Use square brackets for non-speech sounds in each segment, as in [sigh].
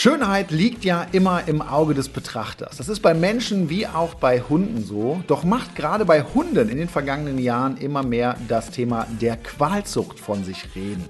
Schönheit liegt ja immer im Auge des Betrachters. Das ist bei Menschen wie auch bei Hunden so. Doch macht gerade bei Hunden in den vergangenen Jahren immer mehr das Thema der Qualzucht von sich reden.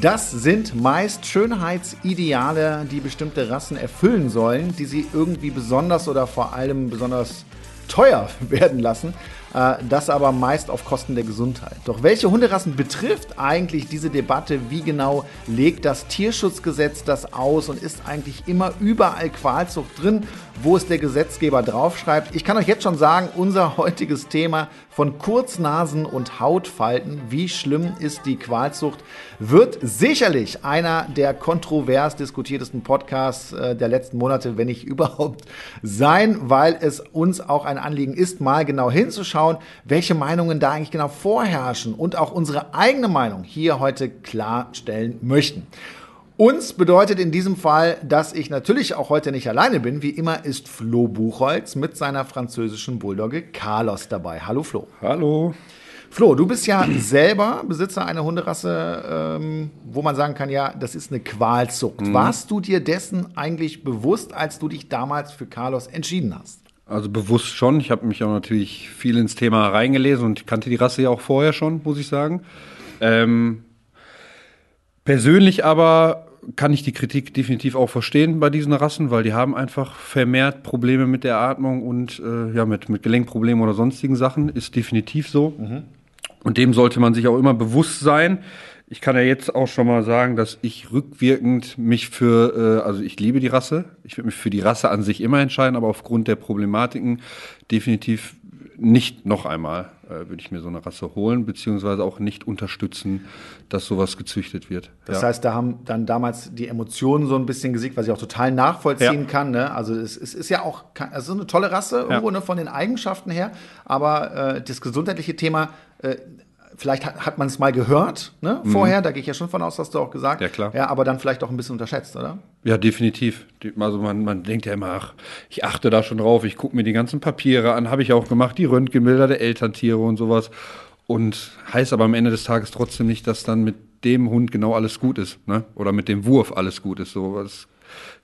Das sind meist Schönheitsideale, die bestimmte Rassen erfüllen sollen, die sie irgendwie besonders oder vor allem besonders teuer [laughs] werden lassen. Äh, das aber meist auf Kosten der Gesundheit. Doch welche Hunderassen betrifft eigentlich diese Debatte? Wie genau legt das Tierschutzgesetz das aus und ist eigentlich immer überall Qualzucht drin, wo es der Gesetzgeber draufschreibt? Ich kann euch jetzt schon sagen, unser heutiges Thema von Kurznasen und Hautfalten, wie schlimm ist die Qualzucht, wird sicherlich einer der kontrovers diskutiertesten Podcasts äh, der letzten Monate, wenn nicht [laughs] überhaupt sein, weil es uns auch ein Anliegen ist, mal genau hinzuschauen schauen, welche Meinungen da eigentlich genau vorherrschen und auch unsere eigene Meinung hier heute klarstellen möchten. Uns bedeutet in diesem Fall, dass ich natürlich auch heute nicht alleine bin. Wie immer ist Flo Buchholz mit seiner französischen Bulldogge Carlos dabei. Hallo Flo. Hallo. Flo, du bist ja selber Besitzer einer Hunderasse, ähm, wo man sagen kann, ja, das ist eine Qualzucht. Mhm. Warst du dir dessen eigentlich bewusst, als du dich damals für Carlos entschieden hast? Also bewusst schon. Ich habe mich auch natürlich viel ins Thema reingelesen und kannte die Rasse ja auch vorher schon, muss ich sagen. Ähm, persönlich aber kann ich die Kritik definitiv auch verstehen bei diesen Rassen, weil die haben einfach vermehrt Probleme mit der Atmung und äh, ja, mit, mit Gelenkproblemen oder sonstigen Sachen. Ist definitiv so. Mhm. Und dem sollte man sich auch immer bewusst sein ich kann ja jetzt auch schon mal sagen, dass ich rückwirkend mich für, äh, also ich liebe die Rasse, ich würde mich für die Rasse an sich immer entscheiden, aber aufgrund der Problematiken definitiv nicht noch einmal äh, würde ich mir so eine Rasse holen, beziehungsweise auch nicht unterstützen, dass sowas gezüchtet wird. Das ja. heißt, da haben dann damals die Emotionen so ein bisschen gesiegt, was ich auch total nachvollziehen ja. kann. Ne? Also es, es, ist ja auch also eine tolle Rasse irgendwo ja. ne, von den Eigenschaften her, aber äh, das gesundheitliche Thema äh, vielleicht hat, hat man es mal gehört, ne, mhm. vorher, da gehe ich ja schon von aus, hast du auch gesagt. Ja, klar. Ja, aber dann vielleicht auch ein bisschen unterschätzt, oder? Ja, definitiv. Also man, man denkt ja immer, ach, ich achte da schon drauf, ich gucke mir die ganzen Papiere an, habe ich auch gemacht, die Röntgenbilder der Elterntiere und sowas. Und heißt aber am Ende des Tages trotzdem nicht, dass dann mit dem Hund genau alles gut ist, ne? Oder mit dem Wurf alles gut ist. So was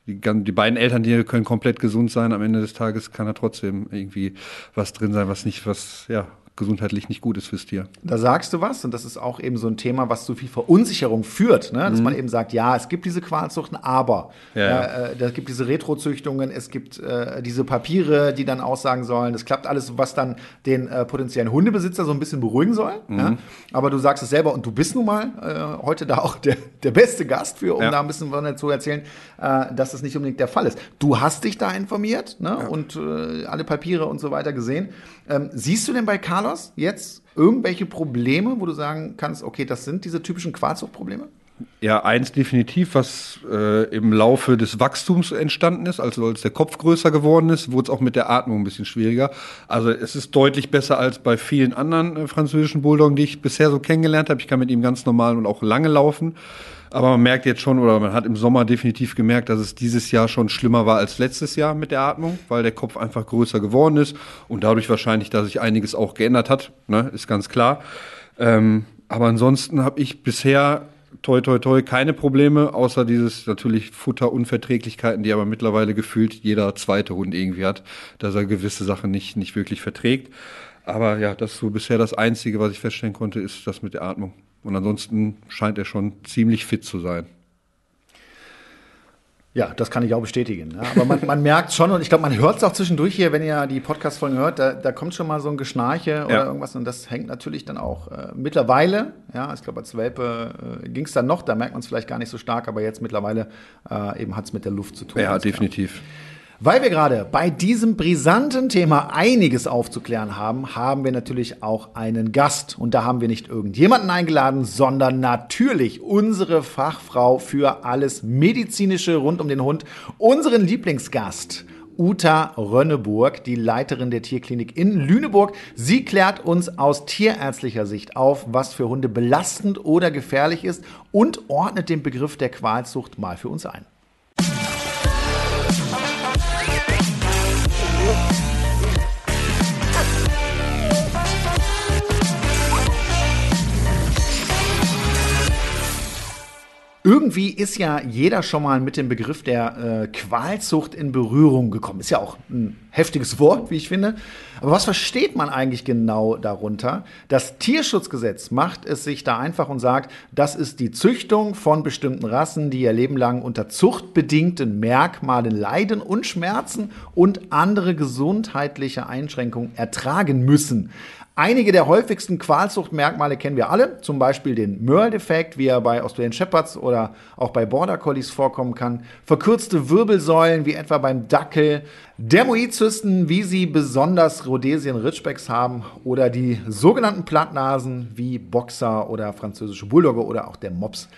die, die beiden Elterntiere können komplett gesund sein. Am Ende des Tages kann da trotzdem irgendwie was drin sein, was nicht, was, ja, gesundheitlich nicht gut ist fürs Tier. Da sagst du was und das ist auch eben so ein Thema, was zu viel Verunsicherung führt, ne? dass mhm. man eben sagt, ja, es gibt diese Qualzuchten, aber ja, ja. Äh, da gibt diese Retrozüchtungen, es gibt äh, diese Papiere, die dann aussagen sollen, das klappt alles, was dann den äh, potenziellen Hundebesitzer so ein bisschen beruhigen soll. Mhm. Ja? Aber du sagst es selber und du bist nun mal äh, heute da auch der, der beste Gast für, um da ein bisschen zu erzählen, äh, dass das nicht unbedingt der Fall ist. Du hast dich da informiert ne? und äh, alle Papiere und so weiter gesehen. Ähm, siehst du denn bei Carlos jetzt irgendwelche Probleme, wo du sagen kannst, okay, das sind diese typischen Quarzsuchtprobleme? Ja, eins definitiv, was äh, im Laufe des Wachstums entstanden ist, also als der Kopf größer geworden ist, wurde es auch mit der Atmung ein bisschen schwieriger. Also es ist deutlich besser als bei vielen anderen äh, französischen Bulldoggen, die ich bisher so kennengelernt habe. Ich kann mit ihm ganz normal und auch lange laufen. Aber man merkt jetzt schon, oder man hat im Sommer definitiv gemerkt, dass es dieses Jahr schon schlimmer war als letztes Jahr mit der Atmung, weil der Kopf einfach größer geworden ist und dadurch wahrscheinlich, dass sich einiges auch geändert hat, ne, ist ganz klar. Ähm, aber ansonsten habe ich bisher toi toi toi keine Probleme, außer dieses natürlich Futterunverträglichkeiten, die aber mittlerweile gefühlt jeder zweite Hund irgendwie hat, dass er gewisse Sachen nicht, nicht wirklich verträgt. Aber ja, das ist so bisher das Einzige, was ich feststellen konnte, ist das mit der Atmung. Und ansonsten scheint er schon ziemlich fit zu sein. Ja, das kann ich auch bestätigen. Ja. Aber man, man merkt schon, und ich glaube, man hört es auch zwischendurch hier, wenn ihr die Podcast-Folgen hört, da, da kommt schon mal so ein Geschnarche oder ja. irgendwas. Und das hängt natürlich dann auch äh, mittlerweile, ja, ich glaube, als Welpe äh, ging es dann noch, da merkt man es vielleicht gar nicht so stark, aber jetzt mittlerweile äh, eben hat es mit der Luft zu tun. Ja, definitiv. Klar. Weil wir gerade bei diesem brisanten Thema einiges aufzuklären haben, haben wir natürlich auch einen Gast. Und da haben wir nicht irgendjemanden eingeladen, sondern natürlich unsere Fachfrau für alles Medizinische rund um den Hund, unseren Lieblingsgast. Uta Rönneburg, die Leiterin der Tierklinik in Lüneburg. Sie klärt uns aus tierärztlicher Sicht auf, was für Hunde belastend oder gefährlich ist und ordnet den Begriff der Qualzucht mal für uns ein. Irgendwie ist ja jeder schon mal mit dem Begriff der äh, Qualzucht in Berührung gekommen. Ist ja auch ein heftiges Wort, wie ich finde. Aber was versteht man eigentlich genau darunter? Das Tierschutzgesetz macht es sich da einfach und sagt, das ist die Züchtung von bestimmten Rassen, die ihr Leben lang unter zuchtbedingten Merkmalen leiden und Schmerzen und andere gesundheitliche Einschränkungen ertragen müssen. Einige der häufigsten Qualzuchtmerkmale kennen wir alle, zum Beispiel den Merle-Defekt, wie er bei Australian Shepherds oder auch bei Border Collies vorkommen kann, verkürzte Wirbelsäulen, wie etwa beim Dackel, Dermoidzysten, wie sie besonders Rhodesien Ridgebacks haben, oder die sogenannten Plattnasen, wie Boxer oder französische Bulldogge oder auch der Mops.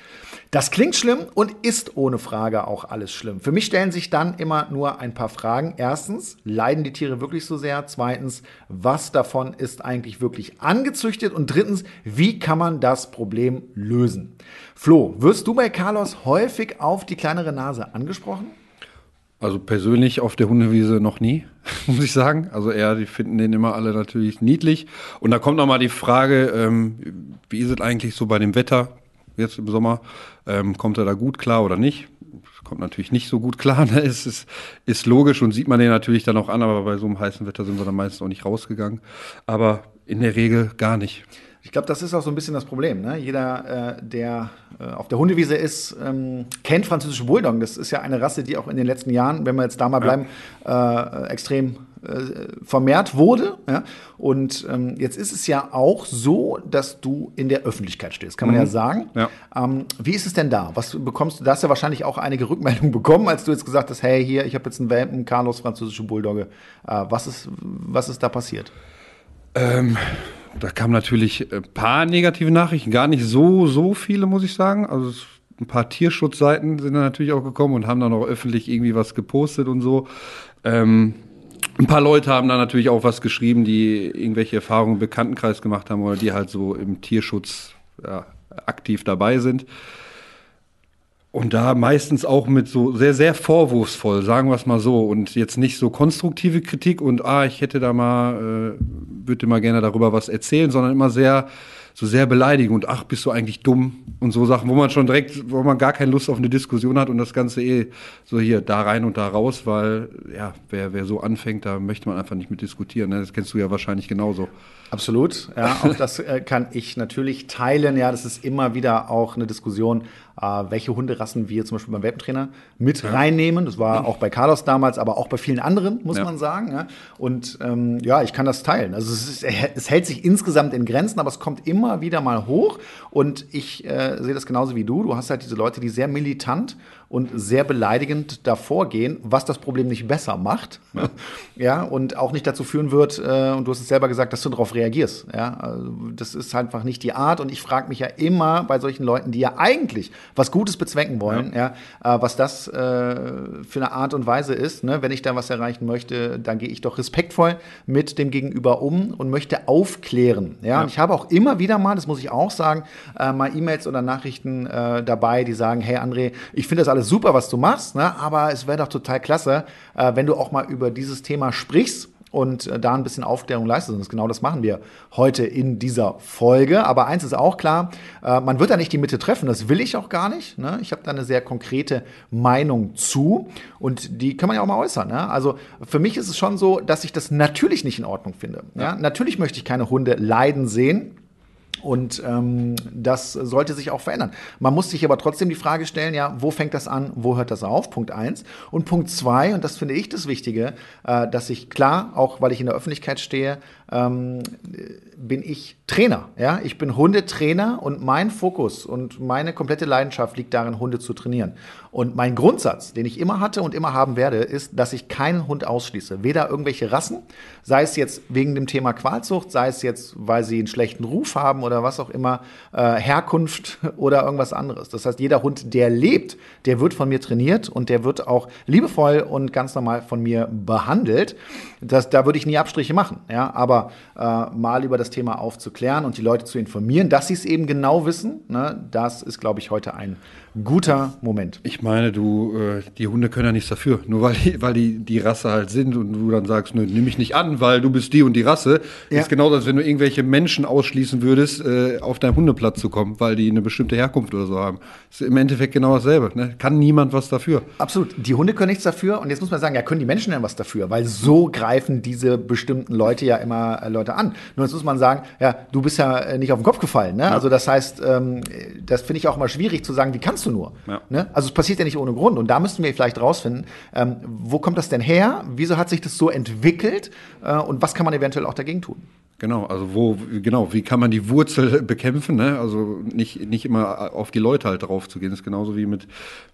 Das klingt schlimm und ist ohne Frage auch alles schlimm. Für mich stellen sich dann immer nur ein paar Fragen. Erstens, leiden die Tiere wirklich so sehr? Zweitens, was davon ist eigentlich wirklich angezüchtet? Und drittens, wie kann man das Problem lösen? Flo, wirst du bei Carlos häufig auf die kleinere Nase angesprochen? Also persönlich auf der Hundewiese noch nie, [laughs] muss ich sagen. Also eher, die finden den immer alle natürlich niedlich. Und da kommt nochmal die Frage, ähm, wie ist es eigentlich so bei dem Wetter? jetzt im Sommer. Ähm, kommt er da gut klar oder nicht? Kommt natürlich nicht so gut klar. [laughs] Ne? Es ist, ist logisch und sieht man den natürlich dann auch an, aber bei so einem heißen Wetter sind wir dann meistens auch nicht rausgegangen. Aber in der Regel gar nicht. Ich glaube, das ist auch so ein bisschen das Problem. Ne? Jeder, äh, der äh, auf der Hundewiese ist, ähm, kennt französische Bulldoggen. Das ist ja eine Rasse, die auch in den letzten Jahren, wenn wir jetzt da mal bleiben, äh, extrem äh, vermehrt wurde. Ja? Und ähm, jetzt ist es ja auch so, dass du in der Öffentlichkeit stehst, kann man mhm. ja sagen. Ja. Ähm, wie ist es denn da? Was bekommst du? Da hast du ja wahrscheinlich auch einige Rückmeldungen [laughs] bekommen, als du jetzt gesagt hast, hey, hier, ich habe jetzt einen Welpen, Carlos, französische Bulldogge. Äh, was, ist, was ist da passiert? Ähm, da kamen natürlich ein paar negative Nachrichten, gar nicht so, so viele, muss ich sagen. Also ein paar Tierschutzseiten sind da natürlich auch gekommen und haben dann auch öffentlich irgendwie was gepostet und so. Ähm, ein paar Leute haben da natürlich auch was geschrieben, die irgendwelche Erfahrungen im Bekanntenkreis gemacht haben oder die halt so im Tierschutz ja, aktiv dabei sind. Und da meistens auch mit so sehr, sehr vorwurfsvoll, sagen wir es mal so. Und jetzt nicht so konstruktive Kritik und, ah, ich hätte da mal, äh, würde mal gerne darüber was erzählen, sondern immer sehr, so sehr beleidigend und, ach, bist du eigentlich dumm und so Sachen, wo man schon direkt, wo man gar keine Lust auf eine Diskussion hat und das Ganze eh so hier da rein und da raus, weil, ja, wer, wer so anfängt, da möchte man einfach nicht mit diskutieren. Ne? Das kennst du ja wahrscheinlich genauso. Absolut, ja, auch das äh, kann ich natürlich teilen. Ja, das ist immer wieder auch eine Diskussion, welche Hunderassen wir zum Beispiel beim Welpentrainer mit ja. reinnehmen. Das war auch bei Carlos damals, aber auch bei vielen anderen, muss ja. man sagen. Und ähm, ja, ich kann das teilen. Also es, ist, es, hält sich insgesamt in Grenzen, aber es kommt immer wieder mal hoch. Und ich äh, sehe das genauso wie du. Du hast halt diese Leute, die sehr militant und sehr beleidigend davor gehen, was das Problem nicht besser macht. Ja, [laughs] ja und auch nicht dazu führen wird, äh, und du hast es selber gesagt, dass du darauf reagierst. Ja, also das ist einfach nicht die Art. Und ich frage mich ja immer bei solchen Leuten, die ja eigentlich was Gutes bezwecken wollen, ja, ja äh, was das äh, für eine Art und Weise ist. Ne? Wenn ich da was erreichen möchte, dann gehe ich doch respektvoll mit dem Gegenüber um und möchte aufklären. Ja, ja. und ich habe auch immer wieder mal, das muss ich auch sagen, äh, mal E-Mails oder Nachrichten äh, dabei, die sagen, hey André, ich finde das alles super, was du machst, ne? aber es wäre doch total klasse, äh, wenn du auch mal über dieses Thema sprichst und äh, da ein bisschen Aufklärung leistest. Und genau das machen wir heute in dieser Folge. Aber eins ist auch klar, äh, man wird da nicht die Mitte treffen. Das will ich auch gar nicht. Ne? Ich habe da eine sehr konkrete Meinung zu und die kann man ja auch mal äußern. Ne? Also für mich ist es schon so, dass ich das natürlich nicht in Ordnung finde. Ja? Natürlich möchte ich keine Hunde leiden sehen. Und ähm, das sollte sich auch verändern. Man muss sich aber trotzdem die Frage stellen, ja, wo fängt das an, wo hört das auf? Punkt eins. Und Punkt zwei, und das finde ich das Wichtige, äh, dass ich klar, auch weil ich in der Öffentlichkeit stehe, ähm, bin ich Trainer. Ja? Ich bin Hundetrainer und mein Fokus und meine komplette Leidenschaft liegt darin, Hunde zu trainieren. Und mein Grundsatz, den ich immer hatte und immer haben werde, ist, dass ich keinen Hund ausschließe. Weder irgendwelche Rassen, sei es jetzt wegen dem Thema Qualzucht, sei es jetzt, weil sie einen schlechten Ruf haben oder was auch immer, äh, Herkunft [laughs] oder irgendwas anderes. Das heißt, jeder Hund, der lebt, der wird von mir trainiert und der wird auch liebevoll und ganz normal von mir behandelt. Das, da würde ich nie Abstriche machen. Ja? Aber äh, mal über das Thema aufzuklären und die Leute zu informieren, dass sie es eben genau wissen, ne, das ist, glaube ich, heute ein guter Moment. Ich meine, du, äh, die Hunde können ja nichts dafür. Nur weil die, weil die die Rasse halt sind und du dann sagst, nö, nimm mich nicht an, weil du bist die und die Rasse. Ja. Ist genauso, als wenn du irgendwelche Menschen ausschließen würdest, äh, auf deinen Hundeplatz zu kommen, weil die eine bestimmte Herkunft oder so haben. Ist im Endeffekt genau dasselbe. Ne? Kann niemand was dafür. Absolut. Die Hunde können nichts dafür. Und jetzt muss man sagen, ja, können die Menschen denn was dafür? Weil so greifen diese bestimmten Leute ja immer äh, Leute an. Nur jetzt muss man sagen, ja, du bist ja nicht auf den Kopf gefallen. Ne? Ja. Also das heißt, ähm, das finde ich auch immer schwierig zu sagen, wie kannst du nur? Ja. Ne? Also es passiert ja nicht ohne Grund. Und da müssten wir vielleicht rausfinden, ähm, wo kommt das denn her? Wieso hat sich das so entwickelt? Äh, und was kann man eventuell auch dagegen tun? Genau, also wo, genau, wie kann man die Wurzel [laughs] bekämpfen? Ne? Also nicht, nicht immer auf die Leute halt drauf zu gehen. Das ist genauso wie mit,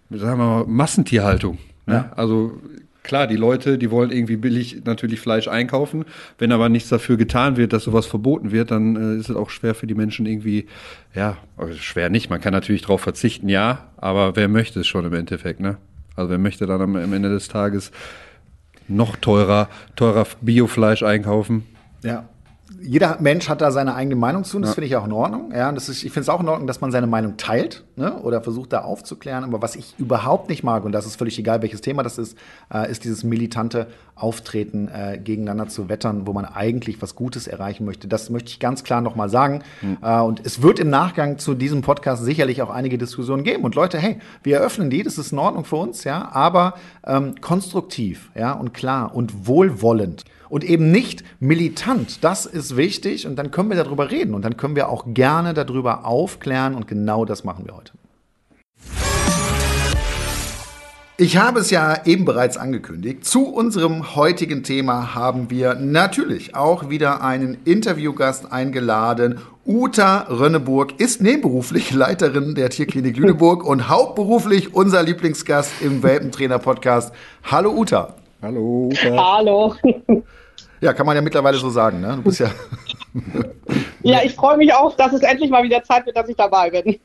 mit sagen wir mal, Massentierhaltung. Ne? Ja. Also klar, die Leute, die wollen irgendwie billig natürlich Fleisch einkaufen. Wenn aber nichts dafür getan wird, dass sowas verboten wird, dann äh, ist es auch schwer für die Menschen irgendwie, ja, also schwer nicht. Man kann natürlich darauf verzichten, ja, aber wer möchte es schon im Endeffekt, ne? Also wer möchte dann am, am Ende des Tages noch teurer, teurer Biofleisch einkaufen? Ja jeder Mensch hat da seine eigene Meinung zu und das ja. finde ich auch in Ordnung. Ja, das ist, ich finde es auch in Ordnung, dass man seine Meinung teilt ne, oder versucht da aufzuklären. Aber was ich überhaupt nicht mag, und das ist völlig egal, welches Thema das ist, äh, ist dieses militante Auftreten äh, gegeneinander zu wettern, wo man eigentlich was Gutes erreichen möchte. Das möchte ich ganz klar nochmal sagen. Mhm. Äh, und es wird im Nachgang zu diesem Podcast sicherlich auch einige Diskussionen geben. Und Leute, hey, wir eröffnen die, das ist in Ordnung für uns, ja, aber ähm, konstruktiv, ja, und klar und wohlwollend und eben nicht militant. Das ist wichtig und dann können wir darüber reden und dann können wir auch gerne darüber aufklären und genau das machen wir heute. Ich habe es ja eben bereits angekündigt. Zu unserem heutigen Thema haben wir natürlich auch wieder einen Interviewgast eingeladen. Uta Rönneburg ist nebenberuflich Leiterin der Tierklinik Lüneburg und hauptberuflich unser Lieblingsgast im Welpentrainer-Podcast. Hallo Uta. Hallo. Uta. Hallo. Ja, kann man ja mittlerweile so sagen. Ne? Du bist ja. [laughs] ja, ich freue mich auch, dass es endlich mal wieder Zeit wird, dass ich dabei bin.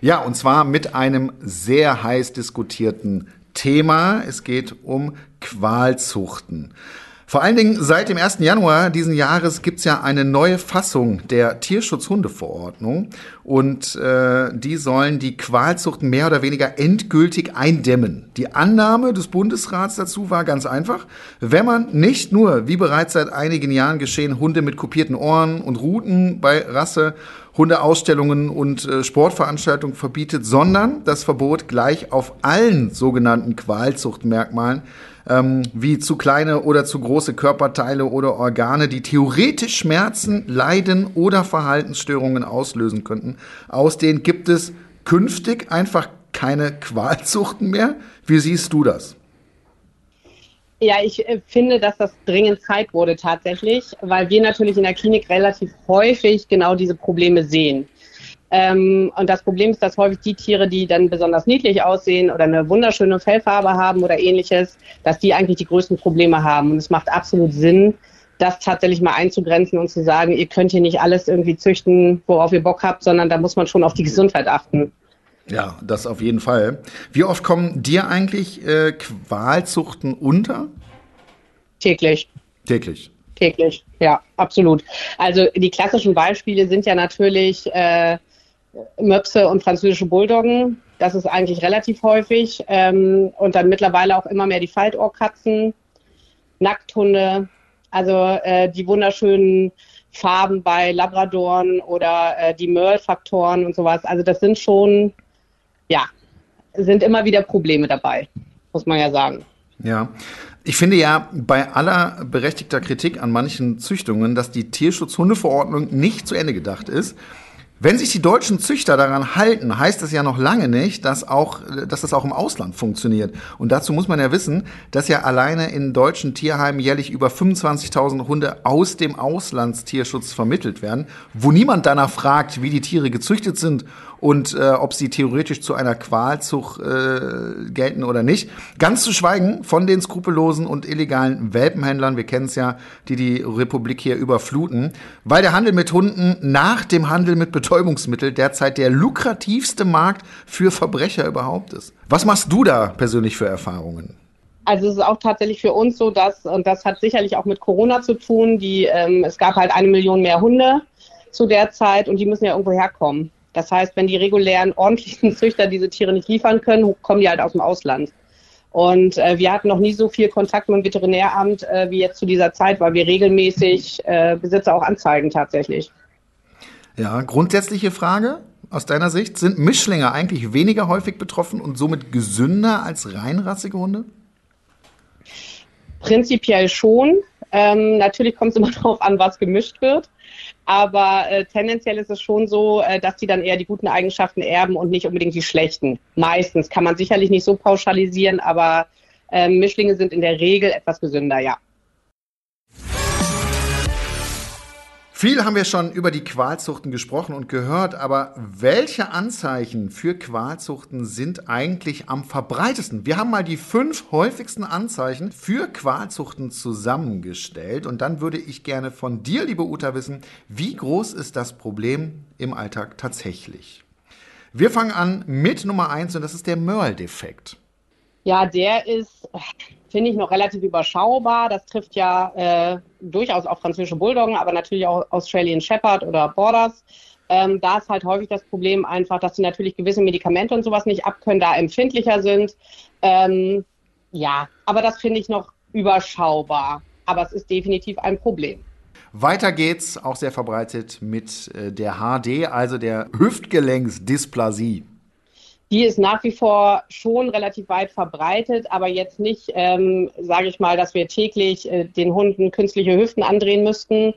ja, und zwar mit einem sehr heiß diskutierten Thema. Es geht um Qualzuchten. Vor allen Dingen seit dem 1. Januar diesen Jahres gibt's ja eine neue Fassung der Tierschutzhundeverordnung und äh, die sollen die Qualzuchten mehr oder weniger endgültig eindämmen. Die Annahme des Bundesrats dazu war ganz einfach. Wenn man nicht nur, wie bereits seit einigen Jahren geschehen, Hunde mit kopierten Ohren und Ruten bei Rasse Hundeausstellungen und äh, Sportveranstaltungen verbietet, sondern das Verbot gleich auf allen sogenannten Qualzuchtmerkmalen ähm, wie zu kleine oder zu große Körperteile oder Organe, die theoretisch Schmerzen, Leiden oder Verhaltensstörungen auslösen könnten. Aus denen gibt es künftig einfach keine Qualzuchten mehr. Wie siehst du das? Ja, ich äh, finde, dass das dringend Zeit wurde tatsächlich, weil wir natürlich in der Klinik relativ häufig genau diese Probleme sehen. Ähm, und das Problem ist, dass häufig die Tiere, die dann besonders niedlich aussehen oder eine wunderschöne Fellfarbe haben oder ähnliches, dass die eigentlich die größten Probleme haben. Und es macht absolut Sinn, das tatsächlich mal einzugrenzen und zu sagen, ihr könnt hier nicht alles irgendwie züchten, worauf ihr Bock habt, sondern da muss man schon auf die Gesundheit achten. Ja, das auf jeden Fall. Wie oft kommen dir eigentlich äh, Qualzuchten unter? Täglich. Täglich. Täglich, ja, absolut. Also die klassischen Beispiele sind ja natürlich äh, Möpse und französische Bulldoggen. Das ist eigentlich relativ häufig. Ähm, und dann mittlerweile auch immer mehr die Faltohrkatzen, Nackthunde, also äh, die wunderschönen Farben bei Labradoren oder äh, die Merle-Faktoren und sowas. Also das sind schon, ja, sind immer wieder Probleme dabei, muss man ja sagen. Ja. Ich finde ja bei aller berechtigter Kritik an manchen Züchtungen, dass die Tierschutzhundeverordnung nicht zu Ende gedacht ist. Wenn sich die deutschen Züchter daran halten, heißt das ja noch lange nicht, dass auch, dass das auch im Ausland funktioniert. Und dazu muss man ja wissen, dass ja alleine in deutschen Tierheimen jährlich über 25.000 Hunde aus dem Auslandstierschutz vermittelt werden, wo niemand danach fragt, wie die Tiere gezüchtet sind und äh, ob sie theoretisch zu einer Qualzucht äh, gelten oder nicht. Ganz zu schweigen von den skrupellosen und illegalen Welpenhändlern, wir kennen es ja, die die Republik hier überfluten, weil der Handel mit Hunden nach dem Handel mit Betäubungsmitteln derzeit der lukrativste Markt für Verbrecher überhaupt ist. Was machst du da persönlich für Erfahrungen? Also es ist auch tatsächlich für uns so, dass, und das hat sicherlich auch mit Corona zu tun, die, ähm, es gab halt eine Million mehr Hunde zu der Zeit und die müssen ja irgendwo herkommen. Das heißt, wenn die regulären ordentlichen [laughs] Züchter diese Tiere nicht liefern können, kommen die halt aus dem Ausland. Und äh, wir hatten noch nie so viel Kontakt mit dem Veterinäramt äh, wie jetzt zu dieser Zeit, weil wir regelmäßig äh, Besitzer auch anzeigen tatsächlich. Ja, grundsätzliche Frage aus deiner Sicht. Sind Mischlinge eigentlich weniger häufig betroffen und somit gesünder als reinrassige Hunde? Prinzipiell schon. Ähm, natürlich kommt es immer [laughs] darauf an, was gemischt wird. Aber äh, tendenziell ist es schon so, äh, dass die dann eher die guten Eigenschaften erben und nicht unbedingt die schlechten. Meistens kann man sicherlich nicht so pauschalisieren, aber äh, Mischlinge sind in der Regel etwas gesünder, ja. Viel haben wir schon über die Qualzuchten gesprochen und gehört, aber welche Anzeichen für Qualzuchten sind eigentlich am verbreitesten? Wir haben mal die fünf häufigsten Anzeichen für Qualzuchten zusammengestellt und dann würde ich gerne von dir, liebe Uta, wissen, wie groß ist das Problem im Alltag tatsächlich? Wir fangen an mit Nummer eins und das ist der Merle-Defekt. Ja, der ist, finde ich, noch relativ überschaubar. Das trifft ja äh, durchaus auch französische Bulldoggen, aber natürlich auch Australian Shepherd oder Borders. Ähm, da ist halt häufig das Problem einfach, dass sie natürlich gewisse Medikamente und sowas nicht abkönnen, da empfindlicher sind. Ähm, ja, aber das finde ich noch überschaubar. Aber es ist definitiv ein Problem. Weiter geht's, auch sehr verbreitet, mit äh, der HD, also der Hüftgelenksdysplasie die ist nach wie vor schon relativ weit verbreitet, aber jetzt nicht, ähm, sage ich mal, dass wir täglich äh, den Hunden künstliche Hüften andrehen müssten.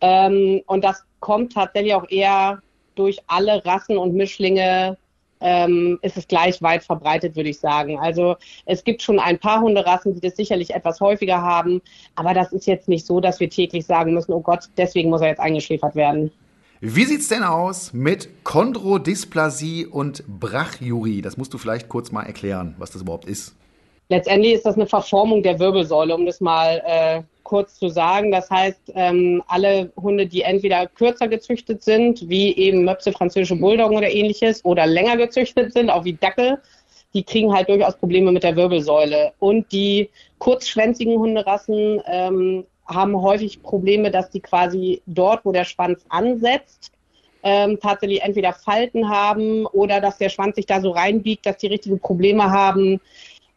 Ähm, und das kommt tatsächlich auch eher durch alle Rassen und Mischlinge ähm, ist es gleich weit verbreitet, würde ich sagen. Also es gibt schon ein paar Hunderassen, die das sicherlich etwas häufiger haben, aber das ist jetzt nicht so, dass wir täglich sagen müssen, oh Gott, deswegen muss er jetzt eingeschläfert werden. Wie sieht's denn aus mit Chondrodysplasie und Brachyurie? Das musst du vielleicht kurz mal erklären, was das überhaupt ist. Letztendlich ist das eine Verformung der Wirbelsäule, um das mal äh, kurz zu sagen. Das heißt, ähm, alle Hunde, die entweder kürzer gezüchtet sind, wie eben Möpse, französische Bulldoggen oder ähnliches, oder länger gezüchtet sind, auch wie Dackel, die kriegen halt durchaus Probleme mit der Wirbelsäule. Und die kurzschwänzigen Hunderassen ähm, haben häufig Probleme, dass die quasi dort, wo der Schwanz ansetzt, ähm, tatsächlich entweder Falten haben oder dass der Schwanz sich da so reinbiegt, dass die richtige Probleme haben.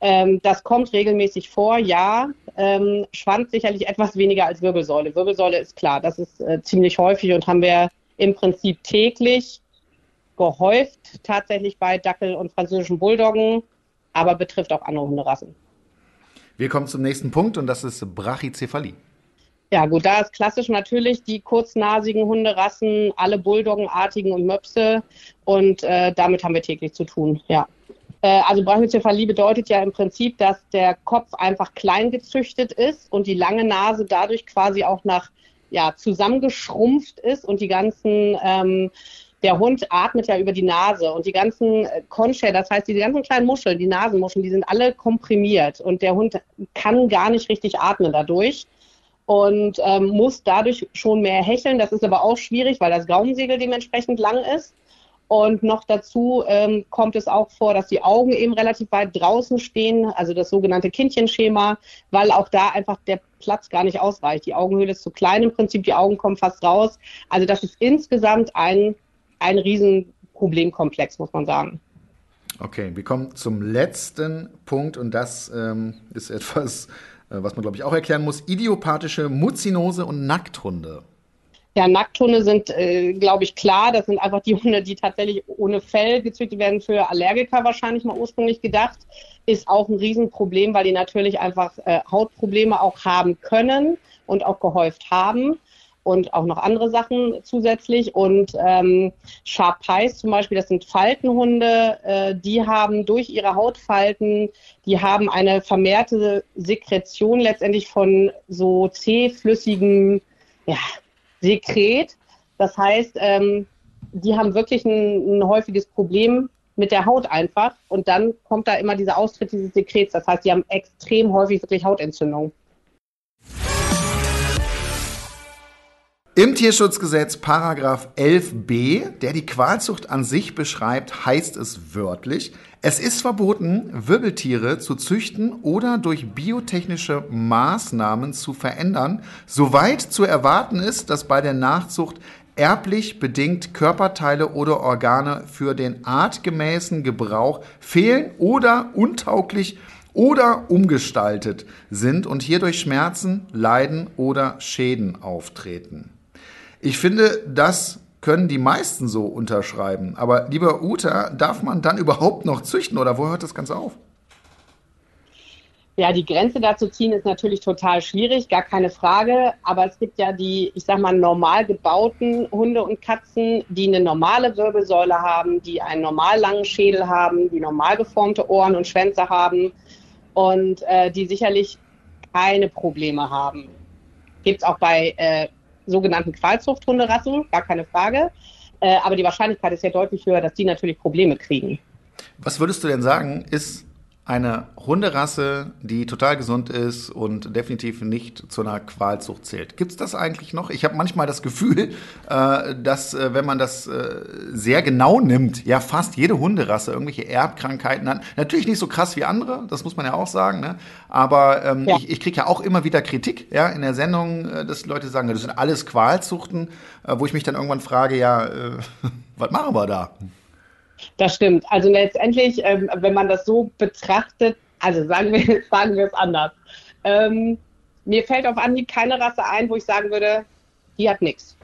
Ähm, das kommt regelmäßig vor, ja. Ähm, Schwanz sicherlich etwas weniger als Wirbelsäule. Wirbelsäule ist klar, das ist äh, ziemlich häufig und haben wir im Prinzip täglich gehäuft, tatsächlich bei Dackel und französischen Bulldoggen, aber betrifft auch andere Hunderassen. Wir kommen zum nächsten Punkt und das ist Brachycephalie. Ja, gut, da ist klassisch natürlich die kurznasigen Hunderassen, alle Bulldoggenartigen und Möpse und äh, damit haben wir täglich zu tun, ja. Äh, also Brachycephalie bedeutet ja im Prinzip, dass der Kopf einfach klein gezüchtet ist und die lange Nase dadurch quasi auch nach, ja, zusammengeschrumpft ist und die ganzen, ähm, der Hund atmet ja über die Nase und die ganzen Conchae, das heißt, diese ganzen kleinen Muscheln, die Nasenmuscheln, die sind alle komprimiert und der Hund kann gar nicht richtig atmen dadurch und ähm, muss dadurch schon mehr hecheln. Das ist aber auch schwierig, weil das Gaumensegel dementsprechend lang ist. Und noch dazu ähm, kommt es auch vor, dass die Augen eben relativ weit draußen stehen, also das sogenannte Kindchenschema, weil auch da einfach der Platz gar nicht ausreicht. Die Augenhöhle ist zu klein im Prinzip, die Augen kommen fast raus. Also das ist insgesamt ein, ein Riesenproblemkomplex, muss man sagen. Okay, wir kommen zum letzten Punkt und das ähm, ist etwas, was man, glaube ich, auch erklären muss, idiopathische Muzinose und Nackthunde. Ja, Nackthunde sind, äh, glaube ich, klar. Das sind einfach die Hunde, die tatsächlich ohne Fell gezüchtet werden, für Allergiker wahrscheinlich mal ursprünglich gedacht. Ist auch ein Riesenproblem, weil die natürlich einfach äh, Hautprobleme auch haben können und auch gehäuft haben und auch noch andere Sachen zusätzlich. Und ähm, Sharpies zum Beispiel, das sind Faltenhunde, äh, die haben durch ihre Hautfalten, die haben eine vermehrte Sekretion letztendlich von so zähflüssigem ja, Sekret. Das heißt, ähm, die haben wirklich ein, ein häufiges Problem mit der Haut einfach. Und dann kommt da immer dieser Austritt dieses Sekrets. Das heißt, die haben extrem häufig wirklich Hautentzündung. Im Tierschutzgesetz Paragraph 11b, der die Qualzucht an sich beschreibt, heißt es wörtlich, es ist verboten, Wirbeltiere zu züchten oder durch biotechnische Maßnahmen zu verändern, soweit zu erwarten ist, dass bei der Nachzucht erblich bedingt Körperteile oder Organe für den artgemäßen Gebrauch fehlen oder untauglich oder umgestaltet sind und hierdurch Schmerzen, Leiden oder Schäden auftreten. Ich finde, das können die meisten so unterschreiben. Aber lieber Uta, darf man dann überhaupt noch züchten oder wo hört das Ganze auf? Ja, die Grenze dazu ziehen ist natürlich total schwierig, gar keine Frage. Aber es gibt ja die, ich sag mal, normal gebauten Hunde und Katzen, die eine normale Wirbelsäule haben, die einen normal langen Schädel haben, die normal geformte Ohren und Schwänze haben und äh, die sicherlich keine Probleme haben. Gibt es auch bei äh, sogenannten Qualzuchthunderassen, gar keine Frage. Äh, aber die Wahrscheinlichkeit ist ja deutlich höher, dass die natürlich Probleme kriegen. Was würdest du denn sagen, ist eine Hunderasse, die total gesund ist und definitiv nicht zu einer Qualzucht zählt. Gibt es das eigentlich noch? Ich habe manchmal das Gefühl, [laughs] äh, dass äh, wenn man das äh, sehr genau nimmt, ja fast jede Hunderasse irgendwelche Erbkrankheiten hat. Natürlich nicht so krass wie andere, das muss man ja auch sagen. Ne? Aber ähm, ja. ich, ich kriege ja auch immer wieder Kritik ja, in der Sendung, äh, dass Leute sagen, das sind alles Qualzuchten, äh, wo ich mich dann irgendwann frage, ja, äh, [laughs] was machen wir da? Das stimmt. Also letztendlich, ähm, wenn man das so betrachtet, also sagen wir, [laughs] sagen wir es anders. Ähm, mir fällt auf Anhieb keine Rasse ein, wo ich sagen würde, die hat nichts.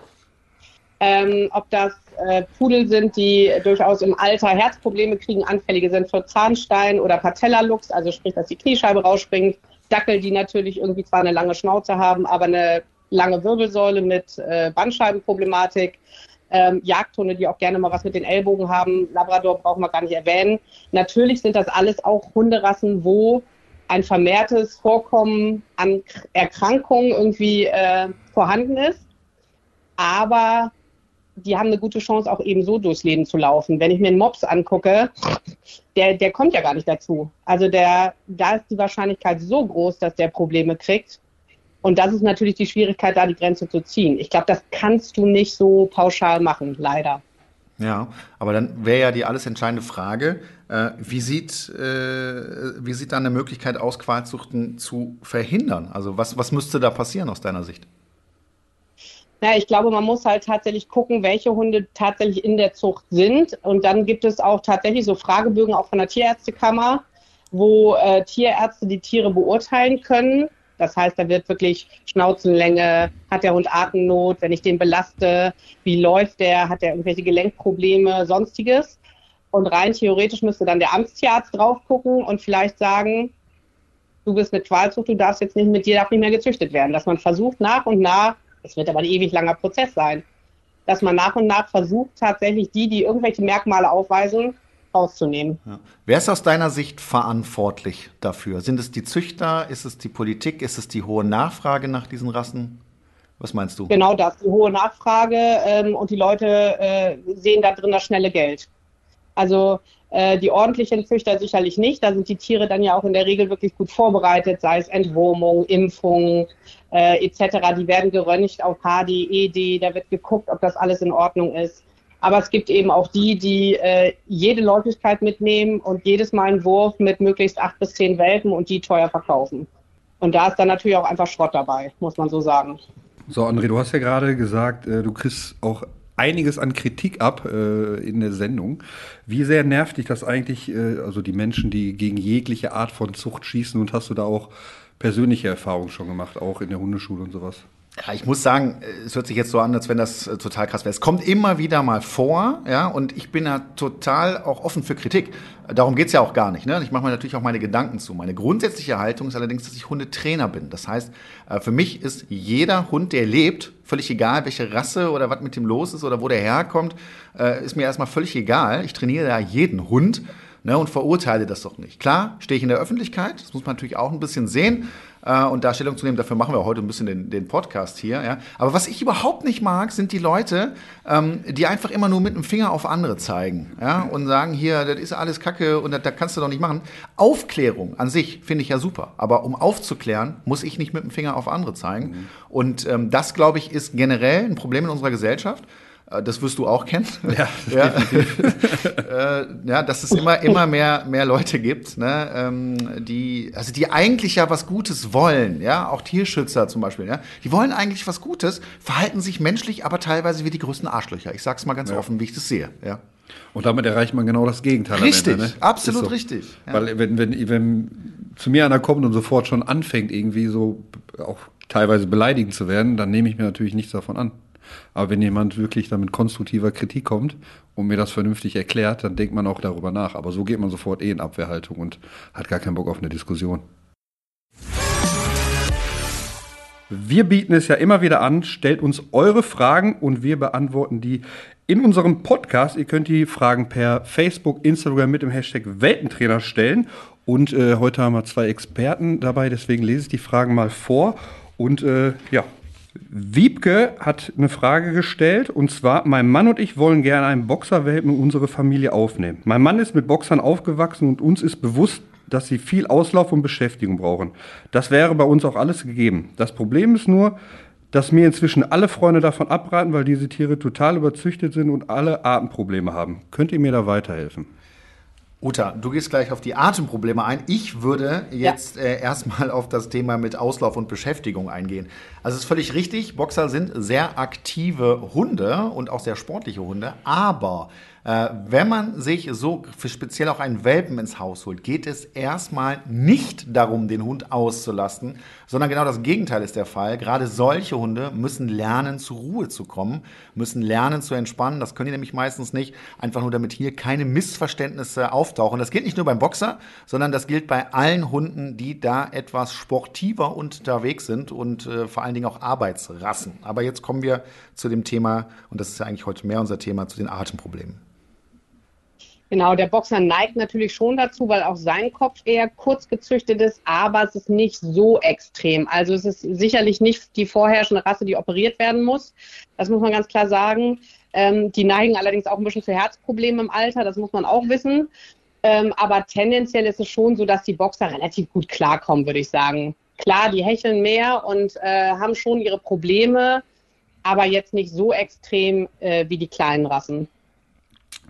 Ähm, ob das äh, Pudel sind, die durchaus im Alter Herzprobleme kriegen, anfällige sind für Zahnstein oder Patellalux, also sprich, dass die Kniescheibe rausspringt. Dackel, die natürlich irgendwie zwar eine lange Schnauze haben, aber eine lange Wirbelsäule mit äh, Bandscheibenproblematik ähm, Jagdhunde, die auch gerne mal was mit den Ellbogen haben. Labrador brauchen wir gar nicht erwähnen. Natürlich sind das alles auch Hunderassen, wo ein vermehrtes Vorkommen an Erkrankungen irgendwie äh, vorhanden ist. Aber die haben eine gute Chance, auch eben so durchs Leben zu laufen. Wenn ich mir einen Mops angucke, der, der kommt ja gar nicht dazu. Also der, da ist die Wahrscheinlichkeit so groß, dass der Probleme kriegt. Und das ist natürlich die Schwierigkeit, da die Grenze zu ziehen. Ich glaube, das kannst du nicht so pauschal machen, leider. Ja, aber dann wäre ja die alles entscheidende Frage, äh, wie, sieht, äh, wie sieht dann eine Möglichkeit aus, Qualzuchten zu verhindern? Also was, was müsste da passieren aus deiner Sicht? Ja, ich glaube, man muss halt tatsächlich gucken, welche Hunde tatsächlich in der Zucht sind. Und dann gibt es auch tatsächlich so Fragebögen auch von der Tierärztekammer, wo äh, Tierärzte die Tiere beurteilen können das heißt, da wird wirklich Schnauzenlänge, hat der Hund Atemnot, wenn ich den belaste, wie läuft der, hat der irgendwelche Gelenkprobleme, sonstiges. Und rein theoretisch müsste dann der Amtstierarzt drauf gucken und vielleicht sagen, du bist mit Qualzucht, du darfst jetzt nicht mit dir darf nicht mehr gezüchtet werden. Dass man versucht nach und nach, es wird aber ein ewig langer Prozess sein, dass man nach und nach versucht, tatsächlich die, die irgendwelche Merkmale aufweisen, rauszunehmen. Ja. Wer ist aus deiner Sicht verantwortlich dafür? Sind es die Züchter? Ist es die Politik? Ist es die hohe Nachfrage nach diesen Rassen? Was meinst du? Genau das, die hohe Nachfrage ähm, und die Leute äh, sehen da drin das schnelle Geld. Also äh, die ordentlichen Züchter sicherlich nicht. Da sind die Tiere dann ja auch in der Regel wirklich gut vorbereitet, sei es Entwurmung, Impfung äh, etc. Die werden geröntgt auf HD, ED, da wird geguckt, ob das alles in Ordnung ist. Aber es gibt eben auch die, die äh, jede Läufigkeit mitnehmen und jedes Mal einen Wurf mit möglichst acht bis zehn Welpen und die teuer verkaufen. Und da ist dann natürlich auch einfach Schrott dabei, muss man so sagen. So, André, du hast ja gerade gesagt, äh, du kriegst auch einiges an Kritik ab äh, in der Sendung. Wie sehr nervt dich das eigentlich, äh, also die Menschen, die gegen jegliche Art von Zucht schießen und hast du da auch persönliche Erfahrungen schon gemacht, auch in der Hundeschule und sowas? Ja, ich muss sagen, es hört sich jetzt so an, als wenn das äh, total krass wäre. Es kommt immer wieder mal vor, ja, und ich bin ja total auch offen für Kritik. Darum geht's ja auch gar nicht. Ne? Ich mache mir natürlich auch meine Gedanken zu. Meine grundsätzliche Haltung ist allerdings, dass ich Hundetrainer bin. Das heißt, äh, für mich ist jeder Hund, der lebt, völlig egal, welche Rasse oder was mit dem los ist oder wo der herkommt, äh, ist mir erstmal völlig egal. Ich trainiere ja jeden Hund ne, und verurteile das doch nicht. Klar, stehe ich in der Öffentlichkeit, das muss man natürlich auch ein bisschen sehen äh, und da Stellung zu nehmen. Dafür machen wir heute ein bisschen den, den Podcast hier. Ja. Aber was ich überhaupt nicht mag, sind die Leute, ähm, die einfach immer nur mit dem Finger auf andere zeigen ja, und sagen, hier, das ist alles Kacke und das, das kannst du doch nicht machen. Aufklärung an sich finde ich ja super. Aber um aufzuklären, muss ich nicht mit dem Finger auf andere zeigen. Mhm. Und ähm, das, glaube ich, ist generell ein Problem in unserer Gesellschaft. Äh, das wirst du auch kennen. Ja, [laughs] [laughs] ja. äh, ja dass es immer, immer mehr, mehr Leute gibt, ne, ähm, die, also die eigentlich ja was Gutes wollen, ja, auch Tierschützer zum Beispiel, ja, die wollen eigentlich was Gutes, verhalten sich menschlich, aber teilweise wie die größten Arschlöcher. Ich sag's mal ganz ja. offen, wie ich das sehe, ja. Und damit erreicht man genau das Gegenteil. Richtig, Ende, ne? absolut so. richtig. Ja. Weil wenn, wenn, wenn zu mir einer kommt und sofort schon anfängt, irgendwie so auch teilweise beleidigend zu werden, dann nehme ich mir natürlich nichts davon an. Aber wenn jemand wirklich damit konstruktiver Kritik kommt und mir das vernünftig erklärt, dann denkt man auch darüber nach. Aber so geht man sofort eh in Abwehrhaltung und hat gar keinen Bock auf eine Diskussion. Wir bieten es ja immer wieder an, stellt uns eure Fragen und wir beantworten die in unserem Podcast. Ihr könnt die Fragen per Facebook, Instagram mit dem Hashtag Weltentrainer stellen. Und äh, heute haben wir zwei Experten dabei, deswegen lese ich die Fragen mal vor. Und äh, ja, Wiebke hat eine Frage gestellt und zwar: Mein Mann und ich wollen gerne einen Boxerwelpen in unsere Familie aufnehmen. Mein Mann ist mit Boxern aufgewachsen und uns ist bewusst, dass sie viel Auslauf und Beschäftigung brauchen. Das wäre bei uns auch alles gegeben. Das Problem ist nur, dass mir inzwischen alle Freunde davon abraten, weil diese Tiere total überzüchtet sind und alle Atemprobleme haben. Könnt ihr mir da weiterhelfen? Uta, du gehst gleich auf die Atemprobleme ein. Ich würde jetzt ja. äh, [laughs] erstmal auf das Thema mit Auslauf und Beschäftigung eingehen. Also es ist völlig richtig, Boxer sind sehr aktive Hunde und auch sehr sportliche Hunde, aber äh, wenn man sich so für speziell auch einen Welpen ins Haus holt, geht es erstmal nicht darum, den Hund auszulasten, sondern genau das Gegenteil ist der Fall. Gerade solche Hunde müssen lernen, zur Ruhe zu kommen, müssen lernen zu entspannen. Das können die nämlich meistens nicht, einfach nur damit hier keine Missverständnisse auftauchen. Das gilt nicht nur beim Boxer, sondern das gilt bei allen Hunden, die da etwas sportiver unterwegs sind und äh, vor allen Dingen auch Arbeitsrassen. Aber jetzt kommen wir zu dem Thema, und das ist ja eigentlich heute mehr unser Thema, zu den Atemproblemen. Genau, der Boxer neigt natürlich schon dazu, weil auch sein Kopf eher kurz gezüchtet ist, aber es ist nicht so extrem. Also es ist sicherlich nicht die vorherrschende Rasse, die operiert werden muss. Das muss man ganz klar sagen. Ähm, die neigen allerdings auch ein bisschen zu Herzproblemen im Alter, das muss man auch wissen. Ähm, aber tendenziell ist es schon so, dass die Boxer relativ gut klarkommen, würde ich sagen. Klar, die hecheln mehr und äh, haben schon ihre Probleme, aber jetzt nicht so extrem äh, wie die kleinen Rassen.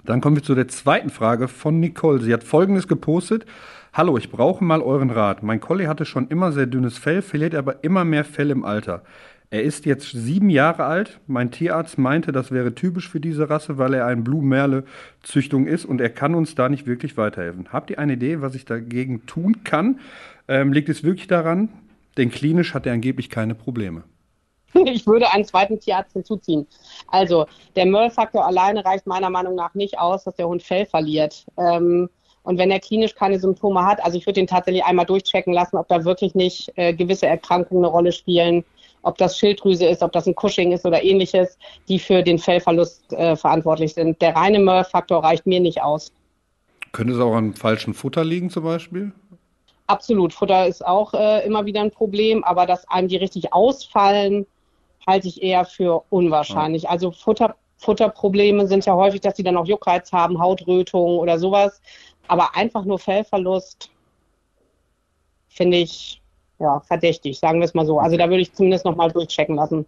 Dann kommen wir zu der zweiten Frage von Nicole. Sie hat folgendes gepostet. Hallo, ich brauche mal euren Rat. Mein Collie hatte schon immer sehr dünnes Fell, verliert aber immer mehr Fell im Alter. Er ist jetzt sieben Jahre alt. Mein Tierarzt meinte, das wäre typisch für diese Rasse, weil er ein Blue Merle Züchtung ist und er kann uns da nicht wirklich weiterhelfen. Habt ihr eine Idee, was ich dagegen tun kann? Ähm, liegt es wirklich daran? Denn klinisch hat er angeblich keine Probleme. [laughs] ich würde einen zweiten Tierarzt hinzuziehen. Also der Möllfaktor alleine reicht meiner Meinung nach nicht aus, dass der Hund Fell verliert. Ähm, und wenn er klinisch keine Symptome hat, also ich würde ihn tatsächlich einmal durchchecken lassen, ob da wirklich nicht äh, gewisse Erkrankungen eine Rolle spielen, ob das Schilddrüse ist, ob das ein Cushing ist oder ähnliches, die für den Fellverlust äh, verantwortlich sind. Der reine Möllfaktor reicht mir nicht aus. Könnte es auch an falschem Futter liegen zum Beispiel? Absolut. Futter ist auch äh, immer wieder ein Problem, aber dass einem die richtig ausfallen, halte ich eher für unwahrscheinlich. Also Futter, Futterprobleme sind ja häufig, dass sie dann auch Juckreiz haben, Hautrötung oder sowas. Aber einfach nur Fellverlust finde ich ja verdächtig, sagen wir es mal so. Also da würde ich zumindest nochmal durchchecken lassen.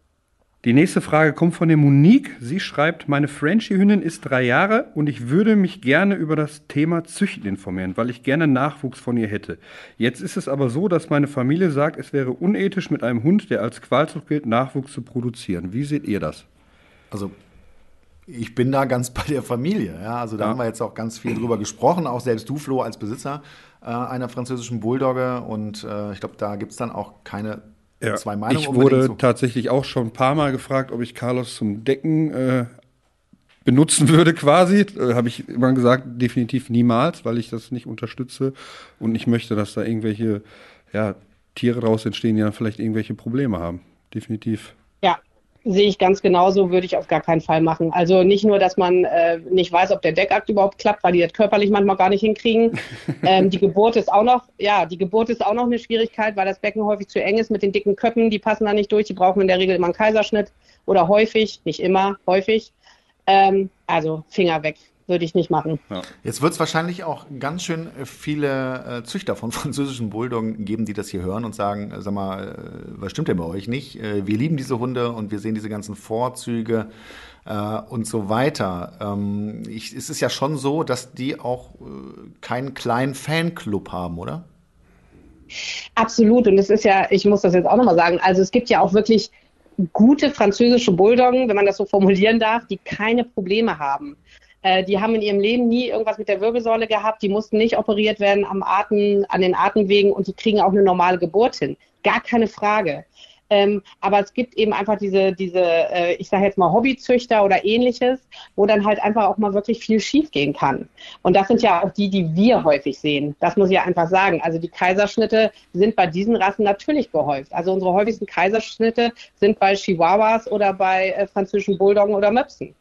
Die nächste Frage kommt von der Monique. Sie schreibt, meine Frenchie-Hündin ist drei Jahre und ich würde mich gerne über das Thema Züchten informieren, weil ich gerne Nachwuchs von ihr hätte. Jetzt ist es aber so, dass meine Familie sagt, es wäre unethisch mit einem Hund, der als Qualzucht gilt, Nachwuchs zu produzieren. Wie seht ihr das? Also ich bin da ganz [laughs] bei der Familie. Ja? Also da ja. haben wir jetzt auch ganz viel drüber gesprochen, auch selbst du, Flo, als Besitzer äh, einer französischen Bulldogge. Und äh, ich glaube, da gibt es dann auch keine ja, zwei Meinungen. Ich wurde so. tatsächlich auch schon ein paar Mal gefragt, ob ich Carlos zum Decken äh, benutzen würde quasi. Äh, Habe ich immer gesagt, definitiv niemals, weil ich das nicht unterstütze und nicht möchte, dass da irgendwelche ja, Tiere raus entstehen, die dann vielleicht irgendwelche Probleme haben. Definitiv. Ja, Sehe ich ganz genauso, würde ich auf gar keinen Fall machen. Also nicht nur, dass man äh, nicht weiß, ob der Deckakt überhaupt klappt, weil die das körperlich manchmal gar nicht hinkriegen. [laughs] ähm, die Geburt ist auch noch, ja, die Geburt ist auch noch eine Schwierigkeit, weil das Becken häufig zu eng ist mit den dicken Köppen, die passen da nicht durch, die brauchen in der Regel immer einen Kaiserschnitt oder häufig, nicht immer, häufig. Ähm, also Finger weg würde ich nicht machen. Ja. Jetzt wird es wahrscheinlich auch ganz schön viele äh, Züchter von [laughs] französischen Bulldoggen geben, die das hier hören und sagen, äh, sag mal, äh, was stimmt denn bei euch nicht? Äh, wir lieben diese Hunde und wir sehen diese ganzen Vorzüge äh, und so weiter. Ähm, ich, es ist ja schon so, dass die auch äh, keinen kleinen Fanclub haben, oder? Absolut. Und es ist ja, ich muss das jetzt auch nochmal sagen, also es gibt ja auch wirklich gute französische Bulldoggen, wenn man das so formulieren darf, die keine Probleme haben. Äh, die haben in ihrem Leben nie irgendwas mit der Wirbelsäule gehabt. Die mussten nicht operiert werden am Atem, an den Atemwegen und die kriegen auch eine normale Geburt hin. Gar keine Frage. Ähm, aber es gibt eben einfach diese, diese äh, ich sage jetzt mal Hobbyzüchter oder ähnliches, wo dann halt einfach auch mal wirklich viel schiefgehen kann. Und das sind ja auch die, die wir häufig sehen. Das muss ich ja einfach sagen. Also die Kaiserschnitte sind bei diesen Rassen natürlich gehäuft. Also unsere häufigsten Kaiserschnitte sind bei Chihuahuas oder bei äh, französischen Bulldoggen oder Möpsen.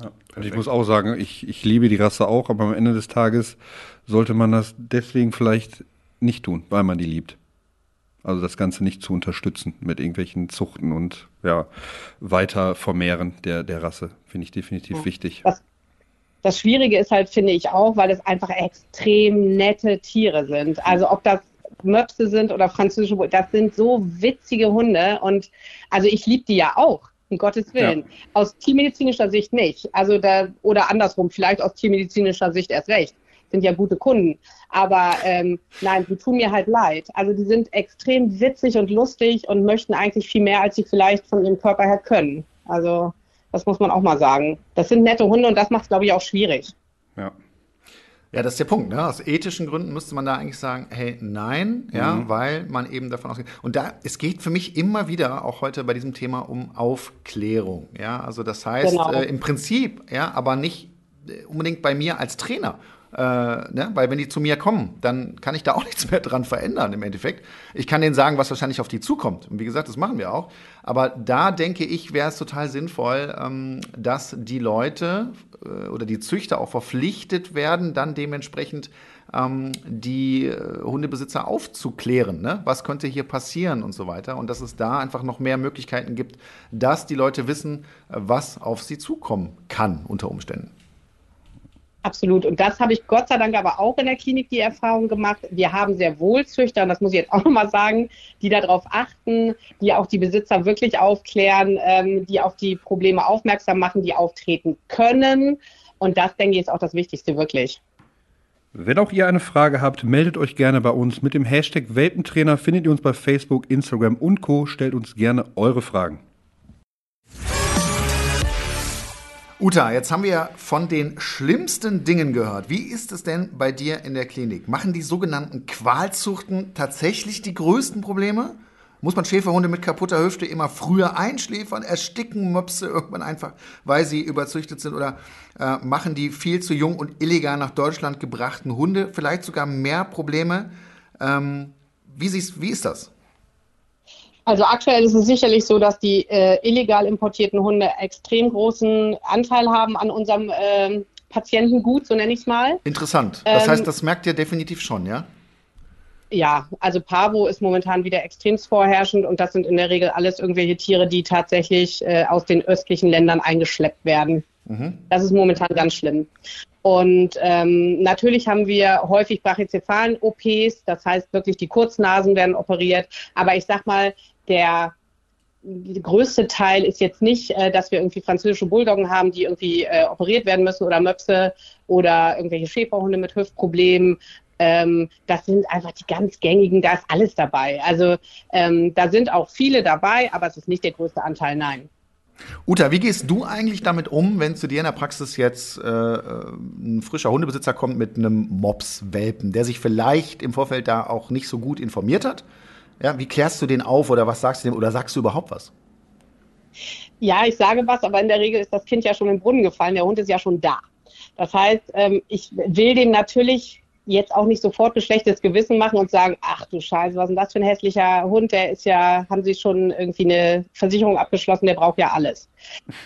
Ja, und ich muss auch sagen, ich, ich liebe die Rasse auch, aber am Ende des Tages sollte man das deswegen vielleicht nicht tun, weil man die liebt. Also das Ganze nicht zu unterstützen mit irgendwelchen Zuchten und ja, weiter vermehren der, der Rasse, finde ich definitiv ja. wichtig. Das, das Schwierige ist halt, finde ich auch, weil es einfach extrem nette Tiere sind. Also ob das Möpse sind oder französische, das sind so witzige Hunde und also ich liebe die ja auch um Gottes Willen. Ja. Aus tiermedizinischer Sicht nicht. Also da, oder andersrum, vielleicht aus tiermedizinischer Sicht erst recht. Sind ja gute Kunden. Aber ähm, nein, die tun mir halt leid. Also die sind extrem witzig und lustig und möchten eigentlich viel mehr, als sie vielleicht von ihrem Körper her können. Also das muss man auch mal sagen. Das sind nette Hunde und das macht es, glaube ich, auch schwierig. Ja. Ja, das ist der Punkt. Ne? Aus ethischen Gründen müsste man da eigentlich sagen, hey, nein, ja, mhm. weil man eben davon ausgeht. Und da, es geht für mich immer wieder, auch heute bei diesem Thema, um Aufklärung. Ja, also das heißt, genau. äh, im Prinzip, ja, aber nicht äh, unbedingt bei mir als Trainer. Äh, ne? Weil wenn die zu mir kommen, dann kann ich da [laughs] auch nichts mehr dran verändern im Endeffekt. Ich kann denen sagen, was wahrscheinlich auf die zukommt. Und wie gesagt, das machen wir auch. Aber da denke ich, wäre es total sinnvoll, ähm, dass die Leute äh, oder die Züchter auch verpflichtet werden, dann dementsprechend ähm, die äh, Hundebesitzer aufzuklären. Ne? Was könnte hier passieren und so weiter. Und dass es da einfach noch mehr Möglichkeiten gibt, dass die Leute wissen, was auf sie zukommen kann unter Umständen. Absolut. Und das habe ich Gott sei Dank aber auch in der Klinik die Erfahrung gemacht. Wir haben sehr wohl Züchter, und das muss ich jetzt auch nochmal sagen, die darauf achten, die auch die Besitzer wirklich aufklären, ähm, die auf die Probleme aufmerksam machen, die auftreten können. Und das, denke ich, ist auch das Wichtigste wirklich. Wenn auch ihr eine Frage habt, meldet euch gerne bei uns. Mit dem Hashtag Welpentrainer findet ihr uns bei Facebook, Instagram und Co. Stellt uns gerne eure Fragen. Uta, jetzt haben wir von den schlimmsten Dingen gehört. Wie ist es denn bei dir in der Klinik? Machen die sogenannten Qualzuchten tatsächlich die größten Probleme? Muss man Schäferhunde mit kaputter Hüfte immer früher einschläfern, ersticken Möpse irgendwann einfach, weil sie überzüchtet sind? Oder äh, machen die viel zu jung und illegal nach Deutschland gebrachten Hunde vielleicht sogar mehr Probleme? Ähm, wie, wie ist das? Also aktuell ist es sicherlich so, dass die äh, illegal importierten Hunde extrem großen Anteil haben an unserem äh, Patientengut, so nenne ich es mal. Interessant. Das ähm, heißt, das merkt ihr definitiv schon, ja? Ja, also Pavo ist momentan wieder extremst vorherrschend und das sind in der Regel alles irgendwelche Tiere, die tatsächlich äh, aus den östlichen Ländern eingeschleppt werden. Mhm. Das ist momentan ganz schlimm. Und ähm, natürlich haben wir häufig Brachycephalen-OPs, das heißt wirklich die Kurznasen werden operiert. Aber ich sag mal, der größte Teil ist jetzt nicht, äh, dass wir irgendwie französische Bulldoggen haben, die irgendwie äh, operiert werden müssen oder Möpse oder irgendwelche Schäferhunde mit Hüftproblemen. Ähm, das sind einfach die ganz gängigen, da ist alles dabei. Also ähm, da sind auch viele dabei, aber es ist nicht der größte Anteil, nein. Uta, wie gehst du eigentlich damit um, wenn zu dir in der Praxis jetzt äh, ein frischer Hundebesitzer kommt mit einem Mops-Welpen, der sich vielleicht im Vorfeld da auch nicht so gut informiert hat? Ja, wie klärst du den auf oder was sagst du dem oder sagst du überhaupt was? Ja, ich sage was, aber in der Regel ist das Kind ja schon im Brunnen gefallen, der Hund ist ja schon da. Das heißt, ähm, ich will dem natürlich jetzt auch nicht sofort ein schlechtes Gewissen machen und sagen, ach du Scheiße, was ist denn das für ein hässlicher Hund? Der ist ja, haben Sie schon irgendwie eine Versicherung abgeschlossen, der braucht ja alles.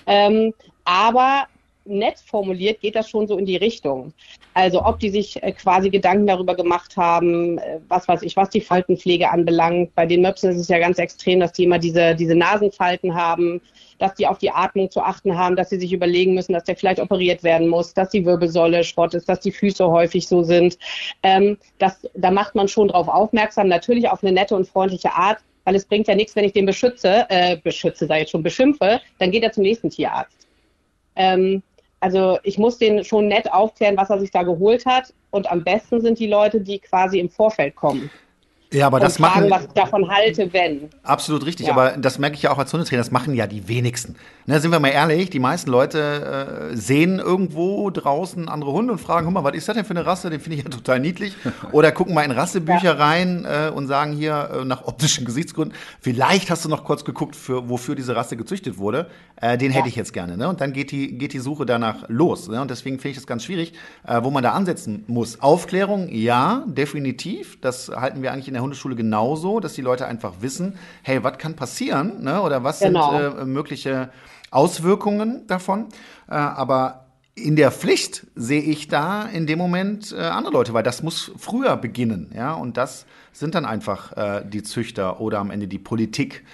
Ähm, aber nett formuliert geht das schon so in die Richtung. Also ob die sich äh, quasi Gedanken darüber gemacht haben, äh, was weiß ich, was die Faltenpflege anbelangt. Bei den Möpsen ist es ja ganz extrem, dass die immer diese, diese Nasenfalten haben, dass die auf die Atmung zu achten haben, dass sie sich überlegen müssen, dass der vielleicht operiert werden muss, dass die Wirbelsäule Schrott ist, dass die Füße häufig so sind. Ähm, das, da macht man schon drauf aufmerksam, natürlich auf eine nette und freundliche Art, weil es bringt ja nichts, wenn ich den beschütze, äh, beschütze, sei jetzt schon beschimpfe, dann geht er zum nächsten Tierarzt. Ähm, also ich muss den schon nett aufklären, was er sich da geholt hat. Und am besten sind die Leute, die quasi im Vorfeld kommen. Ja, aber das fragen, machen, was ich davon halte, wenn. Absolut richtig, ja. aber das merke ich ja auch als Hundetrainer, das machen ja die wenigsten. Ne, sind wir mal ehrlich, die meisten Leute äh, sehen irgendwo draußen andere Hunde und fragen, guck mal, was ist das denn für eine Rasse? Den finde ich ja [laughs] total niedlich. Oder gucken mal in Rassebücher ja. rein äh, und sagen hier äh, nach optischen Gesichtsgründen, vielleicht hast du noch kurz geguckt, für, wofür diese Rasse gezüchtet wurde. Äh, den ja. hätte ich jetzt gerne. Ne? Und dann geht die, geht die Suche danach los. Ne? Und deswegen finde ich das ganz schwierig, äh, wo man da ansetzen muss. Aufklärung, ja, definitiv. Das halten wir eigentlich in der Hundeschule genauso, dass die Leute einfach wissen, hey, was kann passieren ne? oder was genau. sind äh, mögliche Auswirkungen davon. Äh, aber in der Pflicht sehe ich da in dem Moment äh, andere Leute, weil das muss früher beginnen, ja, und das sind dann einfach äh, die Züchter oder am Ende die Politik.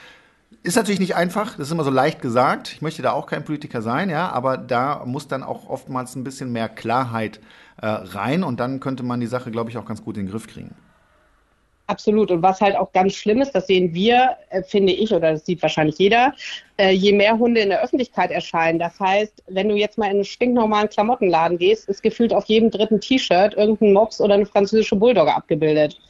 Ist natürlich nicht einfach, das ist immer so leicht gesagt. Ich möchte da auch kein Politiker sein, ja, aber da muss dann auch oftmals ein bisschen mehr Klarheit äh, rein und dann könnte man die Sache, glaube ich, auch ganz gut in den Griff kriegen. Absolut. Und was halt auch ganz schlimm ist, das sehen wir, äh, finde ich, oder das sieht wahrscheinlich jeder, äh, je mehr Hunde in der Öffentlichkeit erscheinen. Das heißt, wenn du jetzt mal in einen stinknormalen Klamottenladen gehst, ist gefühlt auf jedem dritten T-Shirt irgendein Mops oder eine französische Bulldogge abgebildet.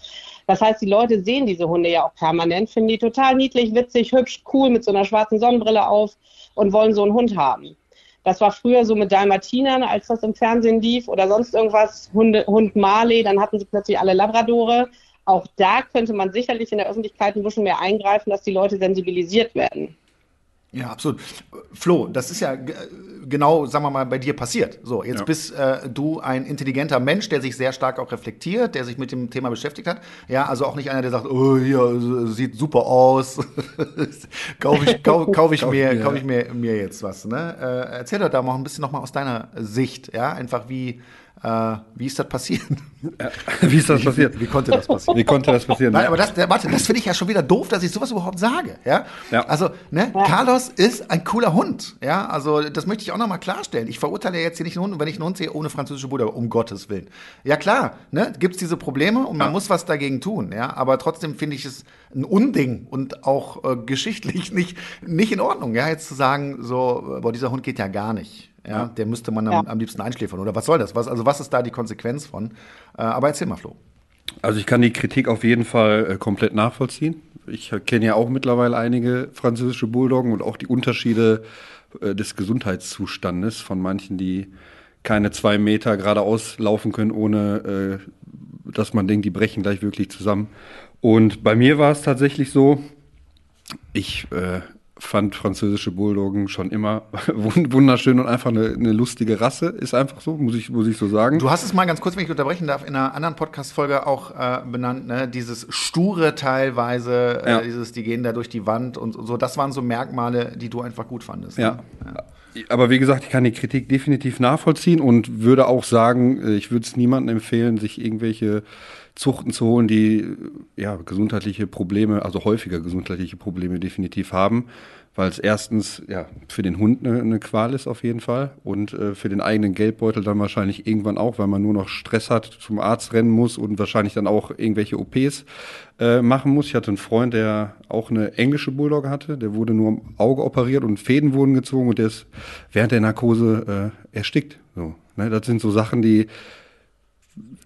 Das heißt, die Leute sehen diese Hunde ja auch permanent, finden die total niedlich, witzig, hübsch, cool mit so einer schwarzen Sonnenbrille auf und wollen so einen Hund haben. Das war früher so mit Dalmatinern, als das im Fernsehen lief oder sonst irgendwas, Hunde, Hund Marley, dann hatten sie plötzlich alle Labradore auch da könnte man sicherlich in der Öffentlichkeit ein bisschen mehr eingreifen, dass die Leute sensibilisiert werden. Ja, absolut. Flo, das ist ja genau, sagen wir mal, bei dir passiert. So, jetzt ja. bist äh, du ein intelligenter Mensch, der sich sehr stark auch reflektiert, der sich mit dem Thema beschäftigt hat. Ja, also auch nicht einer, der sagt, oh, hier sieht super aus, [laughs] kaufe [laughs] ich, kauf, kauf ich, mir, kauf ich mir, mir jetzt was. Ne? Äh, erzähl doch da mal ein bisschen nochmal aus deiner Sicht, ja, einfach wie äh, wie ist das passiert? Ja, [laughs] wie ist das passiert? Wie, wie, konnte das passieren? Wie konnte das passieren? Nein, aber das, warte, das finde ich ja schon wieder doof, dass ich sowas überhaupt sage. Ja? ja. Also, ne, ja. Carlos ist ein cooler Hund. Ja, also das möchte ich auch nochmal klarstellen. Ich verurteile jetzt hier nicht einen Hund, wenn ich einen Hund sehe ohne französische Bruder, um Gottes Willen. Ja klar, ne, gibt es diese Probleme und man muss was dagegen tun. Ja, aber trotzdem finde ich es ein Unding und auch äh, geschichtlich [laughs] nicht, nicht in Ordnung. Ja, jetzt zu sagen, so, boah, dieser Hund geht ja gar nicht. Ja, der müsste man am, ja. am, liebsten einschläfern. Oder was soll das? Was, also was ist da die Konsequenz von? Äh, aber erzähl mal, Flo. Also ich kann die Kritik auf jeden Fall äh, komplett nachvollziehen. Ich kenne ja auch mittlerweile einige französische Bulldoggen und auch die Unterschiede äh, des Gesundheitszustandes von manchen, die keine zwei Meter geradeaus laufen können, ohne äh, dass man denkt, die brechen gleich wirklich zusammen. Und bei mir war es tatsächlich so, ich äh, fand französische Bulldoggen schon immer [laughs] wunderschön und einfach eine, eine, lustige Rasse. Ist einfach so, muss ich, muss ich so sagen. Du hast es mal ganz kurz, wenn ich unterbrechen darf, in einer anderen Podcast-Folge auch äh, benannt, ne? dieses sture teilweise, äh, ja. äh, dieses, die gehen da durch die Wand und so. Das waren so Merkmale, die du einfach gut fandest. Ja. Ne? ja. Aber wie gesagt, ich kann die Kritik definitiv nachvollziehen und würde auch sagen, äh, ich würde es niemandem empfehlen, sich irgendwelche Zuchten zu holen, die ja gesundheitliche Probleme, also häufiger gesundheitliche Probleme definitiv haben, weil es erstens ja für den Hund eine, eine Qual ist auf jeden Fall und äh, für den eigenen Geldbeutel dann wahrscheinlich irgendwann auch, weil man nur noch Stress hat, zum Arzt rennen muss und wahrscheinlich dann auch irgendwelche OPs äh, machen muss. Ich hatte einen Freund, der auch eine englische Bulldog hatte, der wurde nur am Auge operiert und Fäden wurden gezogen und der ist während der Narkose äh, erstickt. So, ne? Das sind so Sachen, die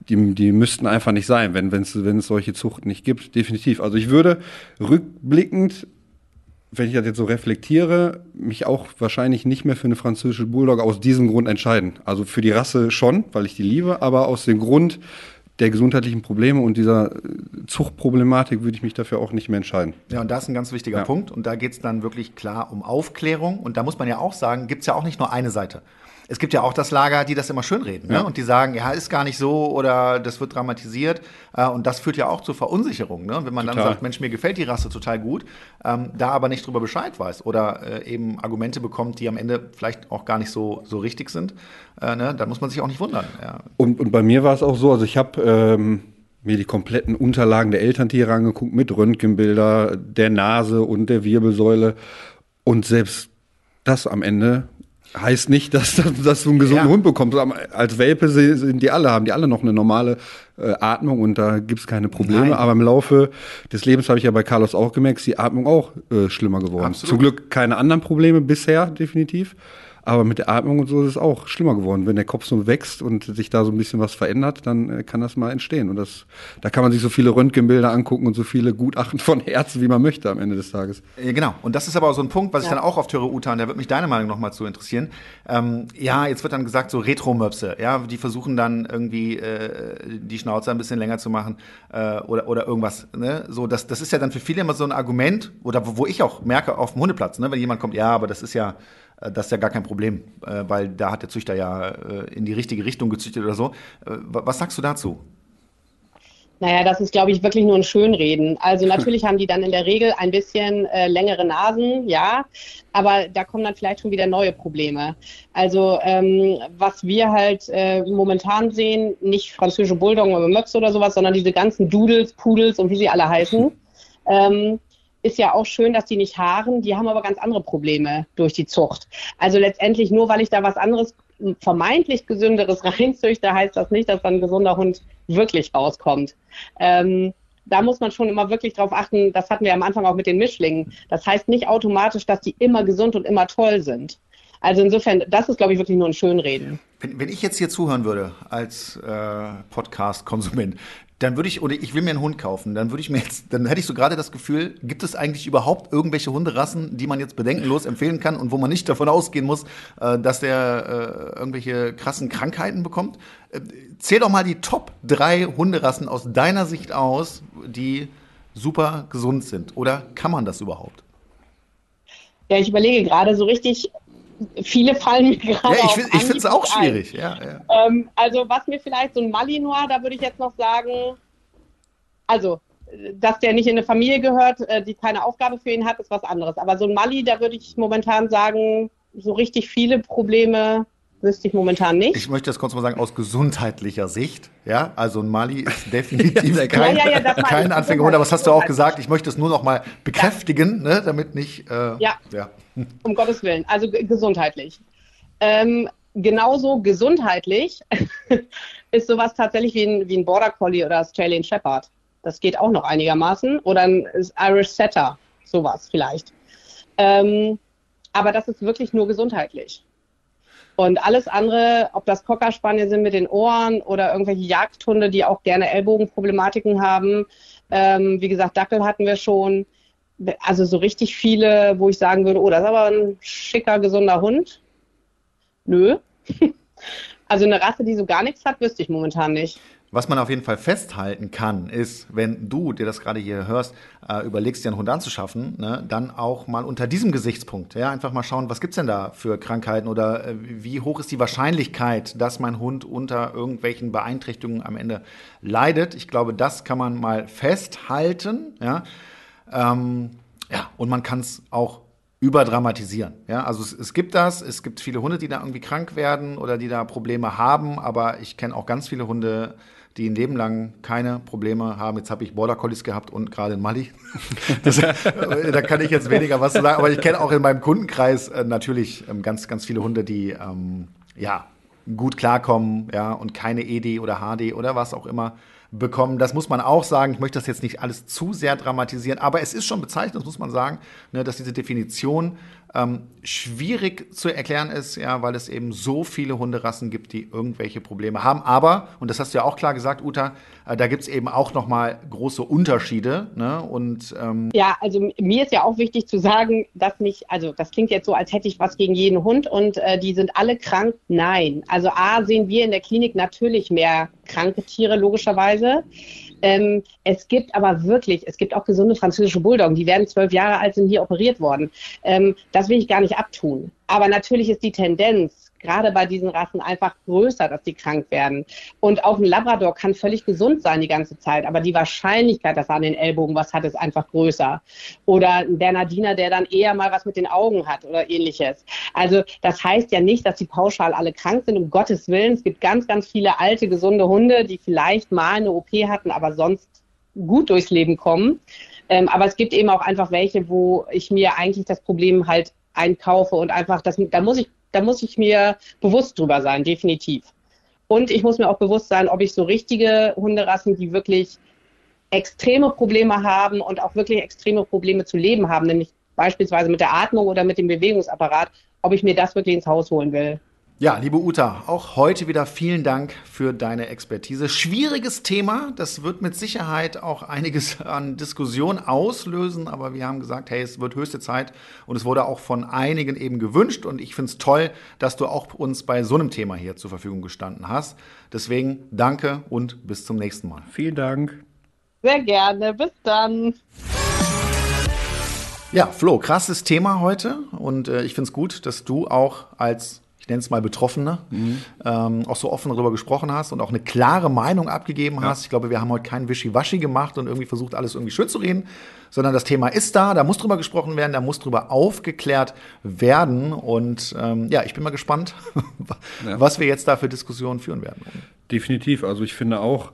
die, die müssten einfach nicht sein, wenn, wenn es solche Zuchten nicht gibt, definitiv. Also ich würde rückblickend, wenn ich das jetzt so reflektiere, mich auch wahrscheinlich nicht mehr für eine französische Bulldog aus diesem Grund entscheiden. Also für die Rasse schon, weil ich die liebe, aber aus dem Grund der gesundheitlichen Probleme und dieser Zuchtproblematik würde ich mich dafür auch nicht mehr entscheiden. Ja, und das ist ein ganz wichtiger ja. Punkt. Und da geht es dann wirklich klar um Aufklärung. Und da muss man ja auch sagen, gibt es ja auch nicht nur eine Seite. Es gibt ja auch das Lager, die das immer schönreden ne? ja. ne? und die sagen, ja, ist gar nicht so oder das wird dramatisiert. Äh, und das führt ja auch zur Verunsicherung. Ne? Wenn man total. dann sagt, Mensch, mir gefällt die Rasse total gut, ähm, da aber nicht drüber Bescheid weiß oder äh, eben Argumente bekommt, die am Ende vielleicht auch gar nicht so, so richtig sind, äh, ne? dann muss man sich auch nicht wundern. Ja. Und, und bei mir war es auch so, also ich habe ähm, mir die kompletten Unterlagen der Elterntiere angeguckt mit Röntgenbilder der Nase und der Wirbelsäule und selbst das am Ende heißt nicht, dass, dass du einen gesunden ja. Hund bekommst. Als Welpe sind die alle, haben die alle noch eine normale äh, Atmung und da gibt's keine Probleme. Nein. Aber im Laufe des Lebens habe ich ja bei Carlos auch gemerkt, ist die Atmung auch äh, schlimmer geworden. Absolut. Zum Glück keine anderen Probleme bisher, definitiv. Aber mit der Atmung und so ist es auch schlimmer geworden. Wenn der Kopf so wächst und sich da so ein bisschen was verändert, dann äh, kann das mal entstehen. Und das, da kann man sich so viele Röntgenbilder angucken und so viele Gutachten von Herzen, wie man möchte am Ende des Tages. Ja, genau. Und das ist aber auch so ein Punkt, was ja. ich dann auch oft höre, Uta, und da wird mich deine Meinung nochmal zu interessieren. Ähm, ja, jetzt wird dann gesagt, so Retro-Möpse, ja, die versuchen dann irgendwie äh, die Schnauze ein bisschen länger zu machen äh, oder, oder irgendwas. Ne? So, das, das ist ja dann für viele immer so ein Argument, oder wo, wo ich auch merke auf dem Hundeplatz, ne? wenn jemand kommt, ja, aber das ist ja das ist ja gar kein Problem, äh, weil da hat der Züchter ja äh, in die richtige Richtung gezüchtet oder so. Was sagst du dazu? Naja, das ist, glaube ich, wirklich nur ein Schönreden. Also [laughs] natürlich haben die dann in der Regel ein bisschen äh, längere Nasen, ja, aber da kommen dann vielleicht schon wieder neue Probleme. Also ähm, was wir halt äh, momentan sehen, nicht französische Bulldoggen oder Möpse oder sowas, sondern diese ganzen Doodles, Pudels und wie sie alle heißen. [laughs] Ähm, ist ja auch schön, dass die nicht haaren, die haben aber ganz andere Probleme durch die Zucht. Also letztendlich nur, weil ich da was anderes, vermeintlich gesünderes [laughs] reinzüchte, heißt das nicht, dass dann ein gesunder Hund wirklich rauskommt. Ähm, da muss man schon immer wirklich drauf achten, das hatten wir am Anfang auch mit den Mischlingen. Das heißt nicht automatisch, dass die immer gesund und immer toll sind. Also insofern, das ist, glaube ich, wirklich nur ein Schönreden. Wenn, wenn ich jetzt hier zuhören würde als äh, Podcast-Konsument, dann würde ich, oder ich will mir einen Hund kaufen, dann würde ich mir jetzt, dann hätte ich so gerade das Gefühl, gibt es eigentlich überhaupt irgendwelche Hunderassen, die man jetzt bedenkenlos empfehlen kann und wo man nicht davon ausgehen muss, äh, dass der äh, irgendwelche krassen Krankheiten bekommt? Äh, zähl doch mal die Top drei Hunderassen aus deiner Sicht aus, die super gesund sind. Oder kann man das überhaupt? Ja, ich überlege gerade so richtig, viele fallen mir gerade Ja, ich, ich finde es auch schwierig. Ja, ja. Ähm, also was mir vielleicht so ein Malinois, da würde ich jetzt noch sagen, also dass der nicht in eine Familie gehört, äh, die keine Aufgabe für ihn hat, ist was anderes. Aber so ein Mali, da würde ich momentan sagen, so richtig viele Probleme wüsste ich momentan nicht. Ich möchte das kurz mal sagen, aus gesundheitlicher Sicht. Ja, also ein Mali [laughs] ist definitiv kein, ja, ja, ja, kein Anfängerhund, aber was hast du auch gesagt? Ich möchte es nur noch mal bekräftigen, ne, damit nicht. Äh, ja. ja, [laughs] um Gottes Willen, also gesundheitlich. Ähm, genauso gesundheitlich [laughs] ist sowas tatsächlich wie ein, wie ein Border Collie oder Australian Shepherd. Das geht auch noch einigermaßen. Oder ein Irish Setter, sowas vielleicht. Ähm, aber das ist wirklich nur gesundheitlich. Und alles andere, ob das Cockerspaniel sind mit den Ohren oder irgendwelche Jagdhunde, die auch gerne Ellbogenproblematiken haben. Ähm, wie gesagt, Dackel hatten wir schon. Also so richtig viele, wo ich sagen würde, oh, das ist aber ein schicker, gesunder Hund. Nö. [laughs] also eine Rasse, die so gar nichts hat, wüsste ich momentan nicht. Was man auf jeden Fall festhalten kann, ist, wenn du, dir das gerade hier hörst, äh, überlegst, dir einen Hund anzuschaffen, ne, dann auch mal unter diesem Gesichtspunkt, ja, einfach mal schauen, was gibt's denn da für Krankheiten oder äh, wie hoch ist die Wahrscheinlichkeit, dass mein Hund unter irgendwelchen Beeinträchtigungen am Ende leidet. Ich glaube, das kann man mal festhalten, ja. Ähm, ja, und man kann es auch überdramatisieren. Ja, also es, es, gibt das, es gibt viele Hunde, die da irgendwie krank werden oder die da Probleme haben, aber ich kenne auch ganz viele Hunde, die ein Leben lang keine Probleme haben. Jetzt habe ich Border Collies gehabt und gerade in Mali. [laughs] Das, äh, da kann ich jetzt weniger was sagen, aber ich kenne auch in meinem Kundenkreis äh, natürlich ähm, ganz, ganz viele Hunde, die ähm, ja gut klarkommen, ja, und keine ED oder HD oder was auch immer bekommen. Das muss man auch sagen. Ich möchte das jetzt nicht alles zu sehr dramatisieren, aber es ist schon bezeichnend, das muss man sagen, ne, dass diese Definition ähm, schwierig zu erklären ist, ja, weil es eben so viele Hunderassen gibt, die irgendwelche Probleme haben. Aber, und das hast du ja auch klar gesagt, Uta, äh, da gibt es eben auch nochmal große Unterschiede. Ne? Und, ähm ja, also mir ist ja auch wichtig zu sagen, dass nicht, also das klingt jetzt so, als hätte ich was gegen jeden Hund und äh, die sind alle krank. Nein. Also A sehen wir in der Klinik natürlich mehr kranke Tiere, logischerweise. Ähm, es gibt aber wirklich, es gibt auch gesunde französische Bulldoggen, die werden zwölf Jahre alt, sind hier operiert worden. Ähm, das will ich gar nicht abtun. Aber natürlich ist die Tendenz gerade bei diesen Rassen einfach größer, dass die krank werden. Und auch ein Labrador kann völlig gesund sein die ganze Zeit, aber die Wahrscheinlichkeit, dass er an den Ellbogen was hat, ist einfach größer. Oder ein Bernardiner, der dann eher mal was mit den Augen hat oder ähnliches. Also das heißt ja nicht, dass die pauschal alle krank sind, um Gottes Willen. Es gibt ganz, ganz viele alte, gesunde Hunde, die vielleicht mal eine OP hatten, aber sonst gut durchs Leben kommen. Ähm, aber es gibt eben auch einfach welche, wo ich mir eigentlich das Problem halt einkaufe und einfach, das, da muss ich, da muss ich mir bewusst drüber sein, definitiv. Und ich muss mir auch bewusst sein, ob ich so richtige Hunderassen, die wirklich extreme Probleme haben und auch wirklich extreme Probleme zu leben haben, nämlich beispielsweise mit der Atmung oder mit dem Bewegungsapparat, ob ich mir das wirklich ins Haus holen will. Ja, liebe Uta, auch heute wieder vielen Dank für deine Expertise. Schwieriges Thema, das wird mit Sicherheit auch einiges [laughs] an Diskussion auslösen, aber wir haben gesagt, hey, es wird höchste Zeit und es wurde auch von einigen eben gewünscht und ich finde es toll, dass du auch uns bei so einem Thema hier zur Verfügung gestanden hast. Deswegen danke und bis zum nächsten Mal. Vielen Dank. Sehr gerne, bis dann. Ja, Flo, krasses Thema heute und äh, ich finde es gut, dass du auch als ich nenne es mal Betroffene, mhm. ähm, auch so offen darüber gesprochen hast und auch eine klare Meinung abgegeben ja. hast. Ich glaube, wir haben heute kein Wischiwaschi gemacht und irgendwie versucht, alles irgendwie schön zu reden, sondern das Thema ist da, da muss drüber gesprochen werden, da muss drüber aufgeklärt werden. Und ähm, ja, ich bin mal gespannt, [laughs] ja. was wir jetzt da für Diskussionen führen werden. Definitiv. Also ich finde auch,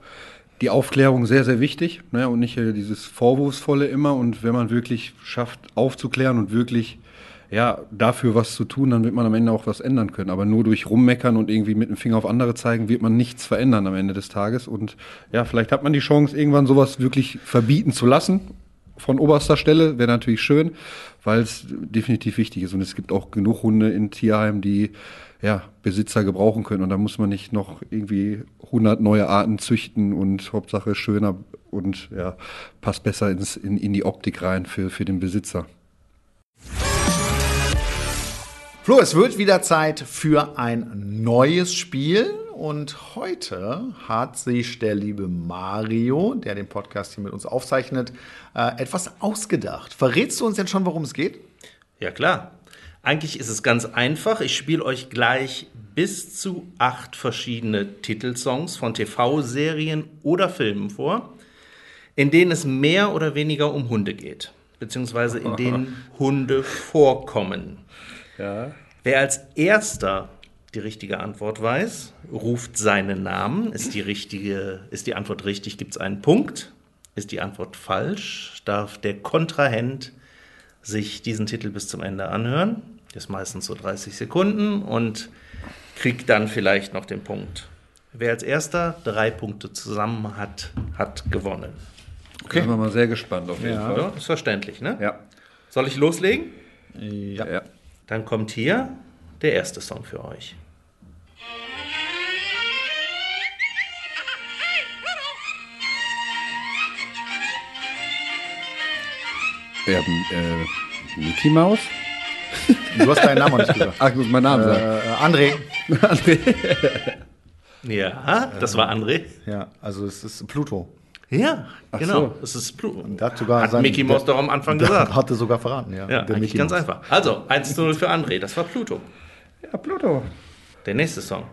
die Aufklärung sehr, sehr wichtig ne, und nicht äh, dieses Vorwurfsvolle immer. Und wenn man wirklich schafft, aufzuklären und wirklich ja, dafür was zu tun, dann wird man am Ende auch was ändern können. Aber nur durch Rummeckern und irgendwie mit dem Finger auf andere zeigen, wird man nichts verändern am Ende des Tages. Und ja, vielleicht hat man die Chance, irgendwann sowas wirklich verbieten zu lassen. Von oberster Stelle wäre natürlich schön, weil es definitiv wichtig ist. Und es gibt auch genug Hunde in Tierheimen, die ja, Besitzer gebrauchen können. Und da muss man nicht noch irgendwie 100 neue Arten züchten und Hauptsache schöner und ja, passt besser ins, in, in die Optik rein für, für den Besitzer. Flo, es wird wieder Zeit für ein neues Spiel. Und heute hat sich der liebe Mario, der den Podcast hier mit uns aufzeichnet, äh, etwas ausgedacht. Verrätst du uns denn schon, worum es geht? Ja, klar. Eigentlich ist es ganz einfach. Ich spiele euch gleich bis zu acht verschiedene Titelsongs von TV-Serien oder Filmen vor, in denen es mehr oder weniger um Hunde geht, beziehungsweise in denen [laughs] Hunde vorkommen. Ja. Wer als erster die richtige Antwort weiß, ruft seinen Namen. Ist die, richtige, ist die Antwort richtig, gibt es einen Punkt. Ist die Antwort falsch, darf der Kontrahent sich diesen Titel bis zum Ende anhören. Das ist meistens so 30 Sekunden und kriegt dann vielleicht noch den Punkt. Wer als erster drei Punkte zusammen hat, hat gewonnen. Okay. Da sind wir mal sehr gespannt auf jeden ja. Fall. Ja, ist verständlich, ne? Ja. Soll ich loslegen? Ja. ja. Dann kommt hier der erste Song für euch. Ja, äh, Mickey Mouse? Du hast deinen Namen noch nicht gesagt. Ach, ich muss meinen Namen äh, sagen. André. [laughs] André. ja, das war André. Ja, also es ist Pluto. Ja, Ach genau. So. Das ist Pluto. Hat, sogar hat Mickey Mouse doch am Anfang gesagt. Hatte sogar verraten, ja. Ja, eigentlich ganz Mouse. einfach. Also, 1 zu 0 für André, das war Pluto. Ja, Pluto. Der nächste Song.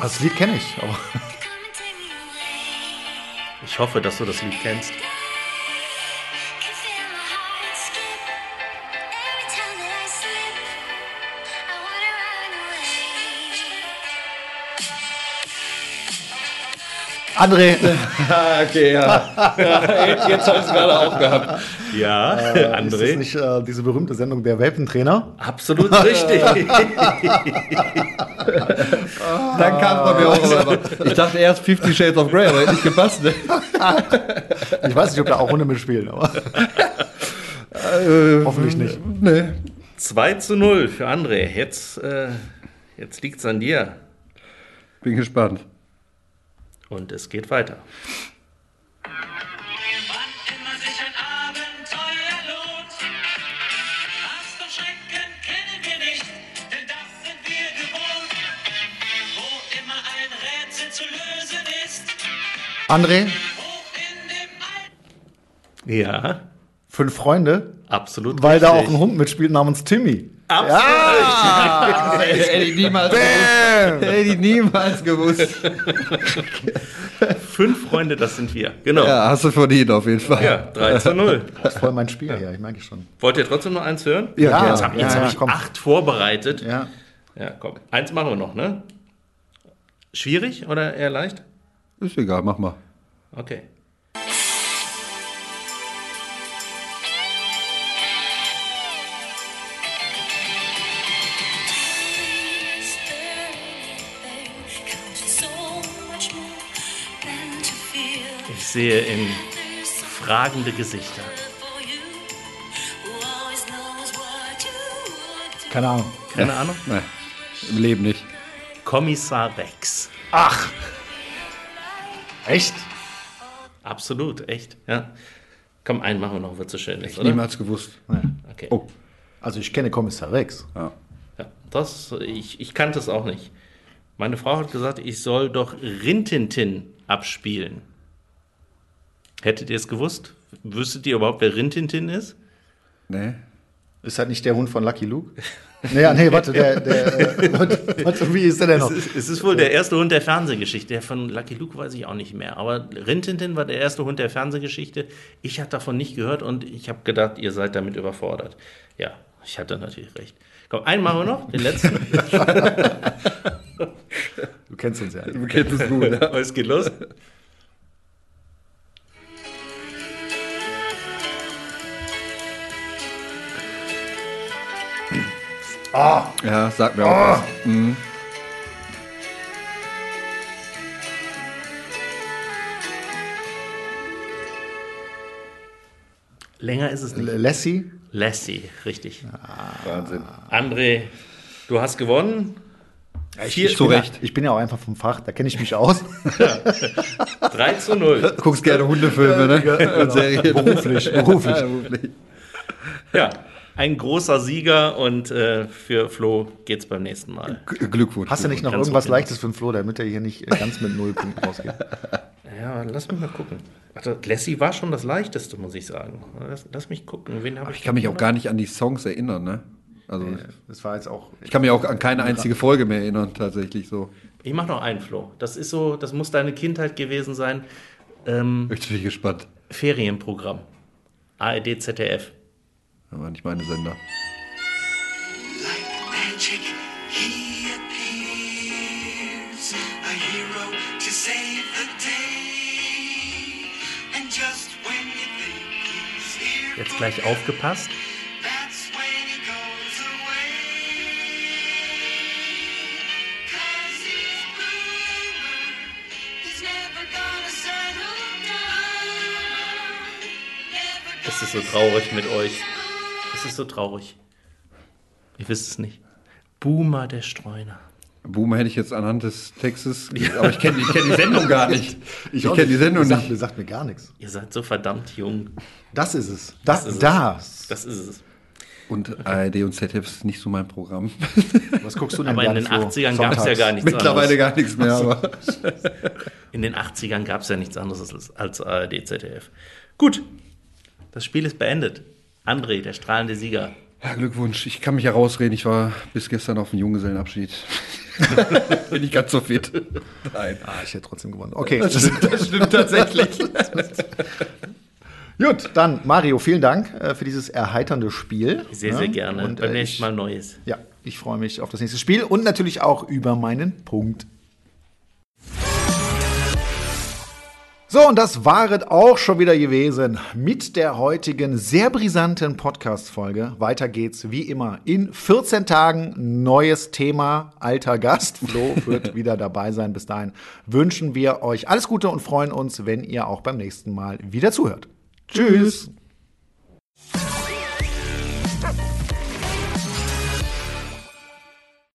Das Lied kenne ich, aber. Ich hoffe, dass du das Lied kennst. André. [laughs] okay, ja. ja jetzt habe ich es gerade aufgehabt. Ja, äh, André. Ist das nicht äh, diese berühmte Sendung Der Welpentrainer? Absolut [laughs] richtig. Dann kam es bei mir auch. Ich dachte erst Fifty Shades of Grey, aber hätte nicht gepasst. Ne? ich weiß nicht, ob da auch Hunde mitspielen, aber. äh, Hoffentlich nicht. Nee. 2 zu 0 für André. Jetzt, äh, jetzt liegt es an dir. Bin gespannt. Und es geht weiter. André? Ja. Fünf Freunde, Absolut weil da auch richtig. ein Hund mitspielt namens Timmy. Absolut. Hätte ich niemals gewusst. Hätte ich niemals gewusst. Fünf Freunde, das sind wir. Genau. Ja, Ja, hast du verdient auf jeden Fall. 3 zu 0. Das ist voll mein Spiel hier, ich merke schon. Wollt ihr trotzdem noch eins hören? Ja, Jetzt habe ja, jetzt ja, hab ich komm. acht vorbereitet. Ja. Ja, komm. Eins machen wir noch, ne? Schwierig oder eher leicht? Ist egal, mach mal. Okay. Sehe in fragende Gesichter. Keine Ahnung. Keine Ahnung? [laughs] Nein, im Leben nicht. Kommissar Rex. Echt? Absolut, echt. Ja. Komm, einen machen wir noch, wird so schön ist, oder? Niemals gewusst. Okay. Oh, Also ich kenne Kommissar Rex. ja. Ja, das, ich, ich kannte es auch nicht. Meine Frau hat gesagt, ich soll doch Rintintin abspielen. Hättet ihr es gewusst? Wüsstet ihr überhaupt, wer Rintintin ist? Nee. Ist halt nicht der Hund von Lucky Luke? [laughs] Naja, nee, warte, der, der, äh, warte, wie ist der denn noch? Es ist, es ist wohl der erste Hund der Fernsehgeschichte. Der von Lucky Luke weiß ich auch nicht mehr. Aber Rintintin war der erste Hund der Fernsehgeschichte. Ich hatte davon nicht gehört und ich habe gedacht, ihr seid damit überfordert. Ja, ich hatte natürlich recht. Komm, einen machen wir noch, den letzten. [laughs] [laughs] Du kennst uns ja. Du kennst es gut, ja. es geht los. Ja, sag mir auch was. Mhm. Länger ist es nicht. Lassie? Lassie, richtig. Wahnsinn. André, du hast gewonnen. Vier, Ich Zu bin, ja, Recht. ich bin ja auch einfach vom Fach, da kenne ich mich aus. [laughs] 3 zu 0. Du guckst gerne Hundefilme, ne? Und Serien. Beruflich, beruflich. Ja, beruflich. Ja, ein großer Sieger und äh, für Flo geht's beim nächsten Mal. G- Glückwunsch. Hast du nicht noch Ganz irgendwas. Leichtes für den Flo, damit er hier nicht äh, ganz mit null Punkten rausgeht? [laughs] Ja, lass mich mal gucken. Warte, Lassie war schon das Leichteste, muss ich sagen. Lass, lass mich gucken. Wen habe ich? Ich kann mich auch gar nicht an die Songs erinnern, ne? Also, Das war jetzt auch. ich kann mich auch an keine einzige Folge mehr erinnern, tatsächlich so. Ich mache noch einen, Flo. Das ist so, das muss deine Kindheit gewesen sein. Ähm, Ich bin gespannt. Ferienprogramm. ARD, ZDF. Das nicht meine Sender. Like magic, he appears, a hero to save the day. And just when you think he's here, Jetzt gleich aufgepasst. Es ist so traurig mit euch. Es ist so traurig. Ihr wisst es nicht. Boomer der Streuner. Boomer hätte ich jetzt anhand des Textes, [laughs] aber ich kenne ich kenn die Sendung gar nicht. Ich, auch kenne die Sendung sagt, nicht. Mir sagt mir gar nichts. Ihr seid so verdammt jung. Das ist es. Das, ist es. das. Das ist es. Und ARD und ZDF ist nicht so mein Programm. [laughs] Was guckst du denn Aber in den Flo? 80ern gab es ja gar nichts Mittlerweile anderes. gar nichts mehr, aber. [laughs] In den 80ern gab es ja nichts anderes als, als ARD, ZDF. Gut, das Spiel ist beendet. André, der strahlende Sieger. Ja, Glückwunsch. Ich kann mich herausreden. Ich war bis gestern auf dem Junggesellenabschied. [laughs] Bin ich ganz so fit. Nein. Ah, ich hätte trotzdem gewonnen. Okay. Das stimmt tatsächlich. [laughs] Gut, dann Mario, vielen Dank äh, für dieses erheiternde Spiel. Sehr, sehr gerne. Und, Beim äh, nächsten Mal Neues. Ja, ich freue mich auf das nächste Spiel und natürlich auch über meinen Punkt. So, und das war es auch schon wieder gewesen mit der heutigen sehr brisanten Podcast-Folge. Weiter geht's wie immer in 14 Tagen. Neues Thema, alter Gast. Flo [laughs] wird wieder dabei sein. Bis dahin wünschen wir euch alles Gute und freuen uns, wenn ihr auch beim nächsten Mal wieder zuhört. Tschüss. Tschüss.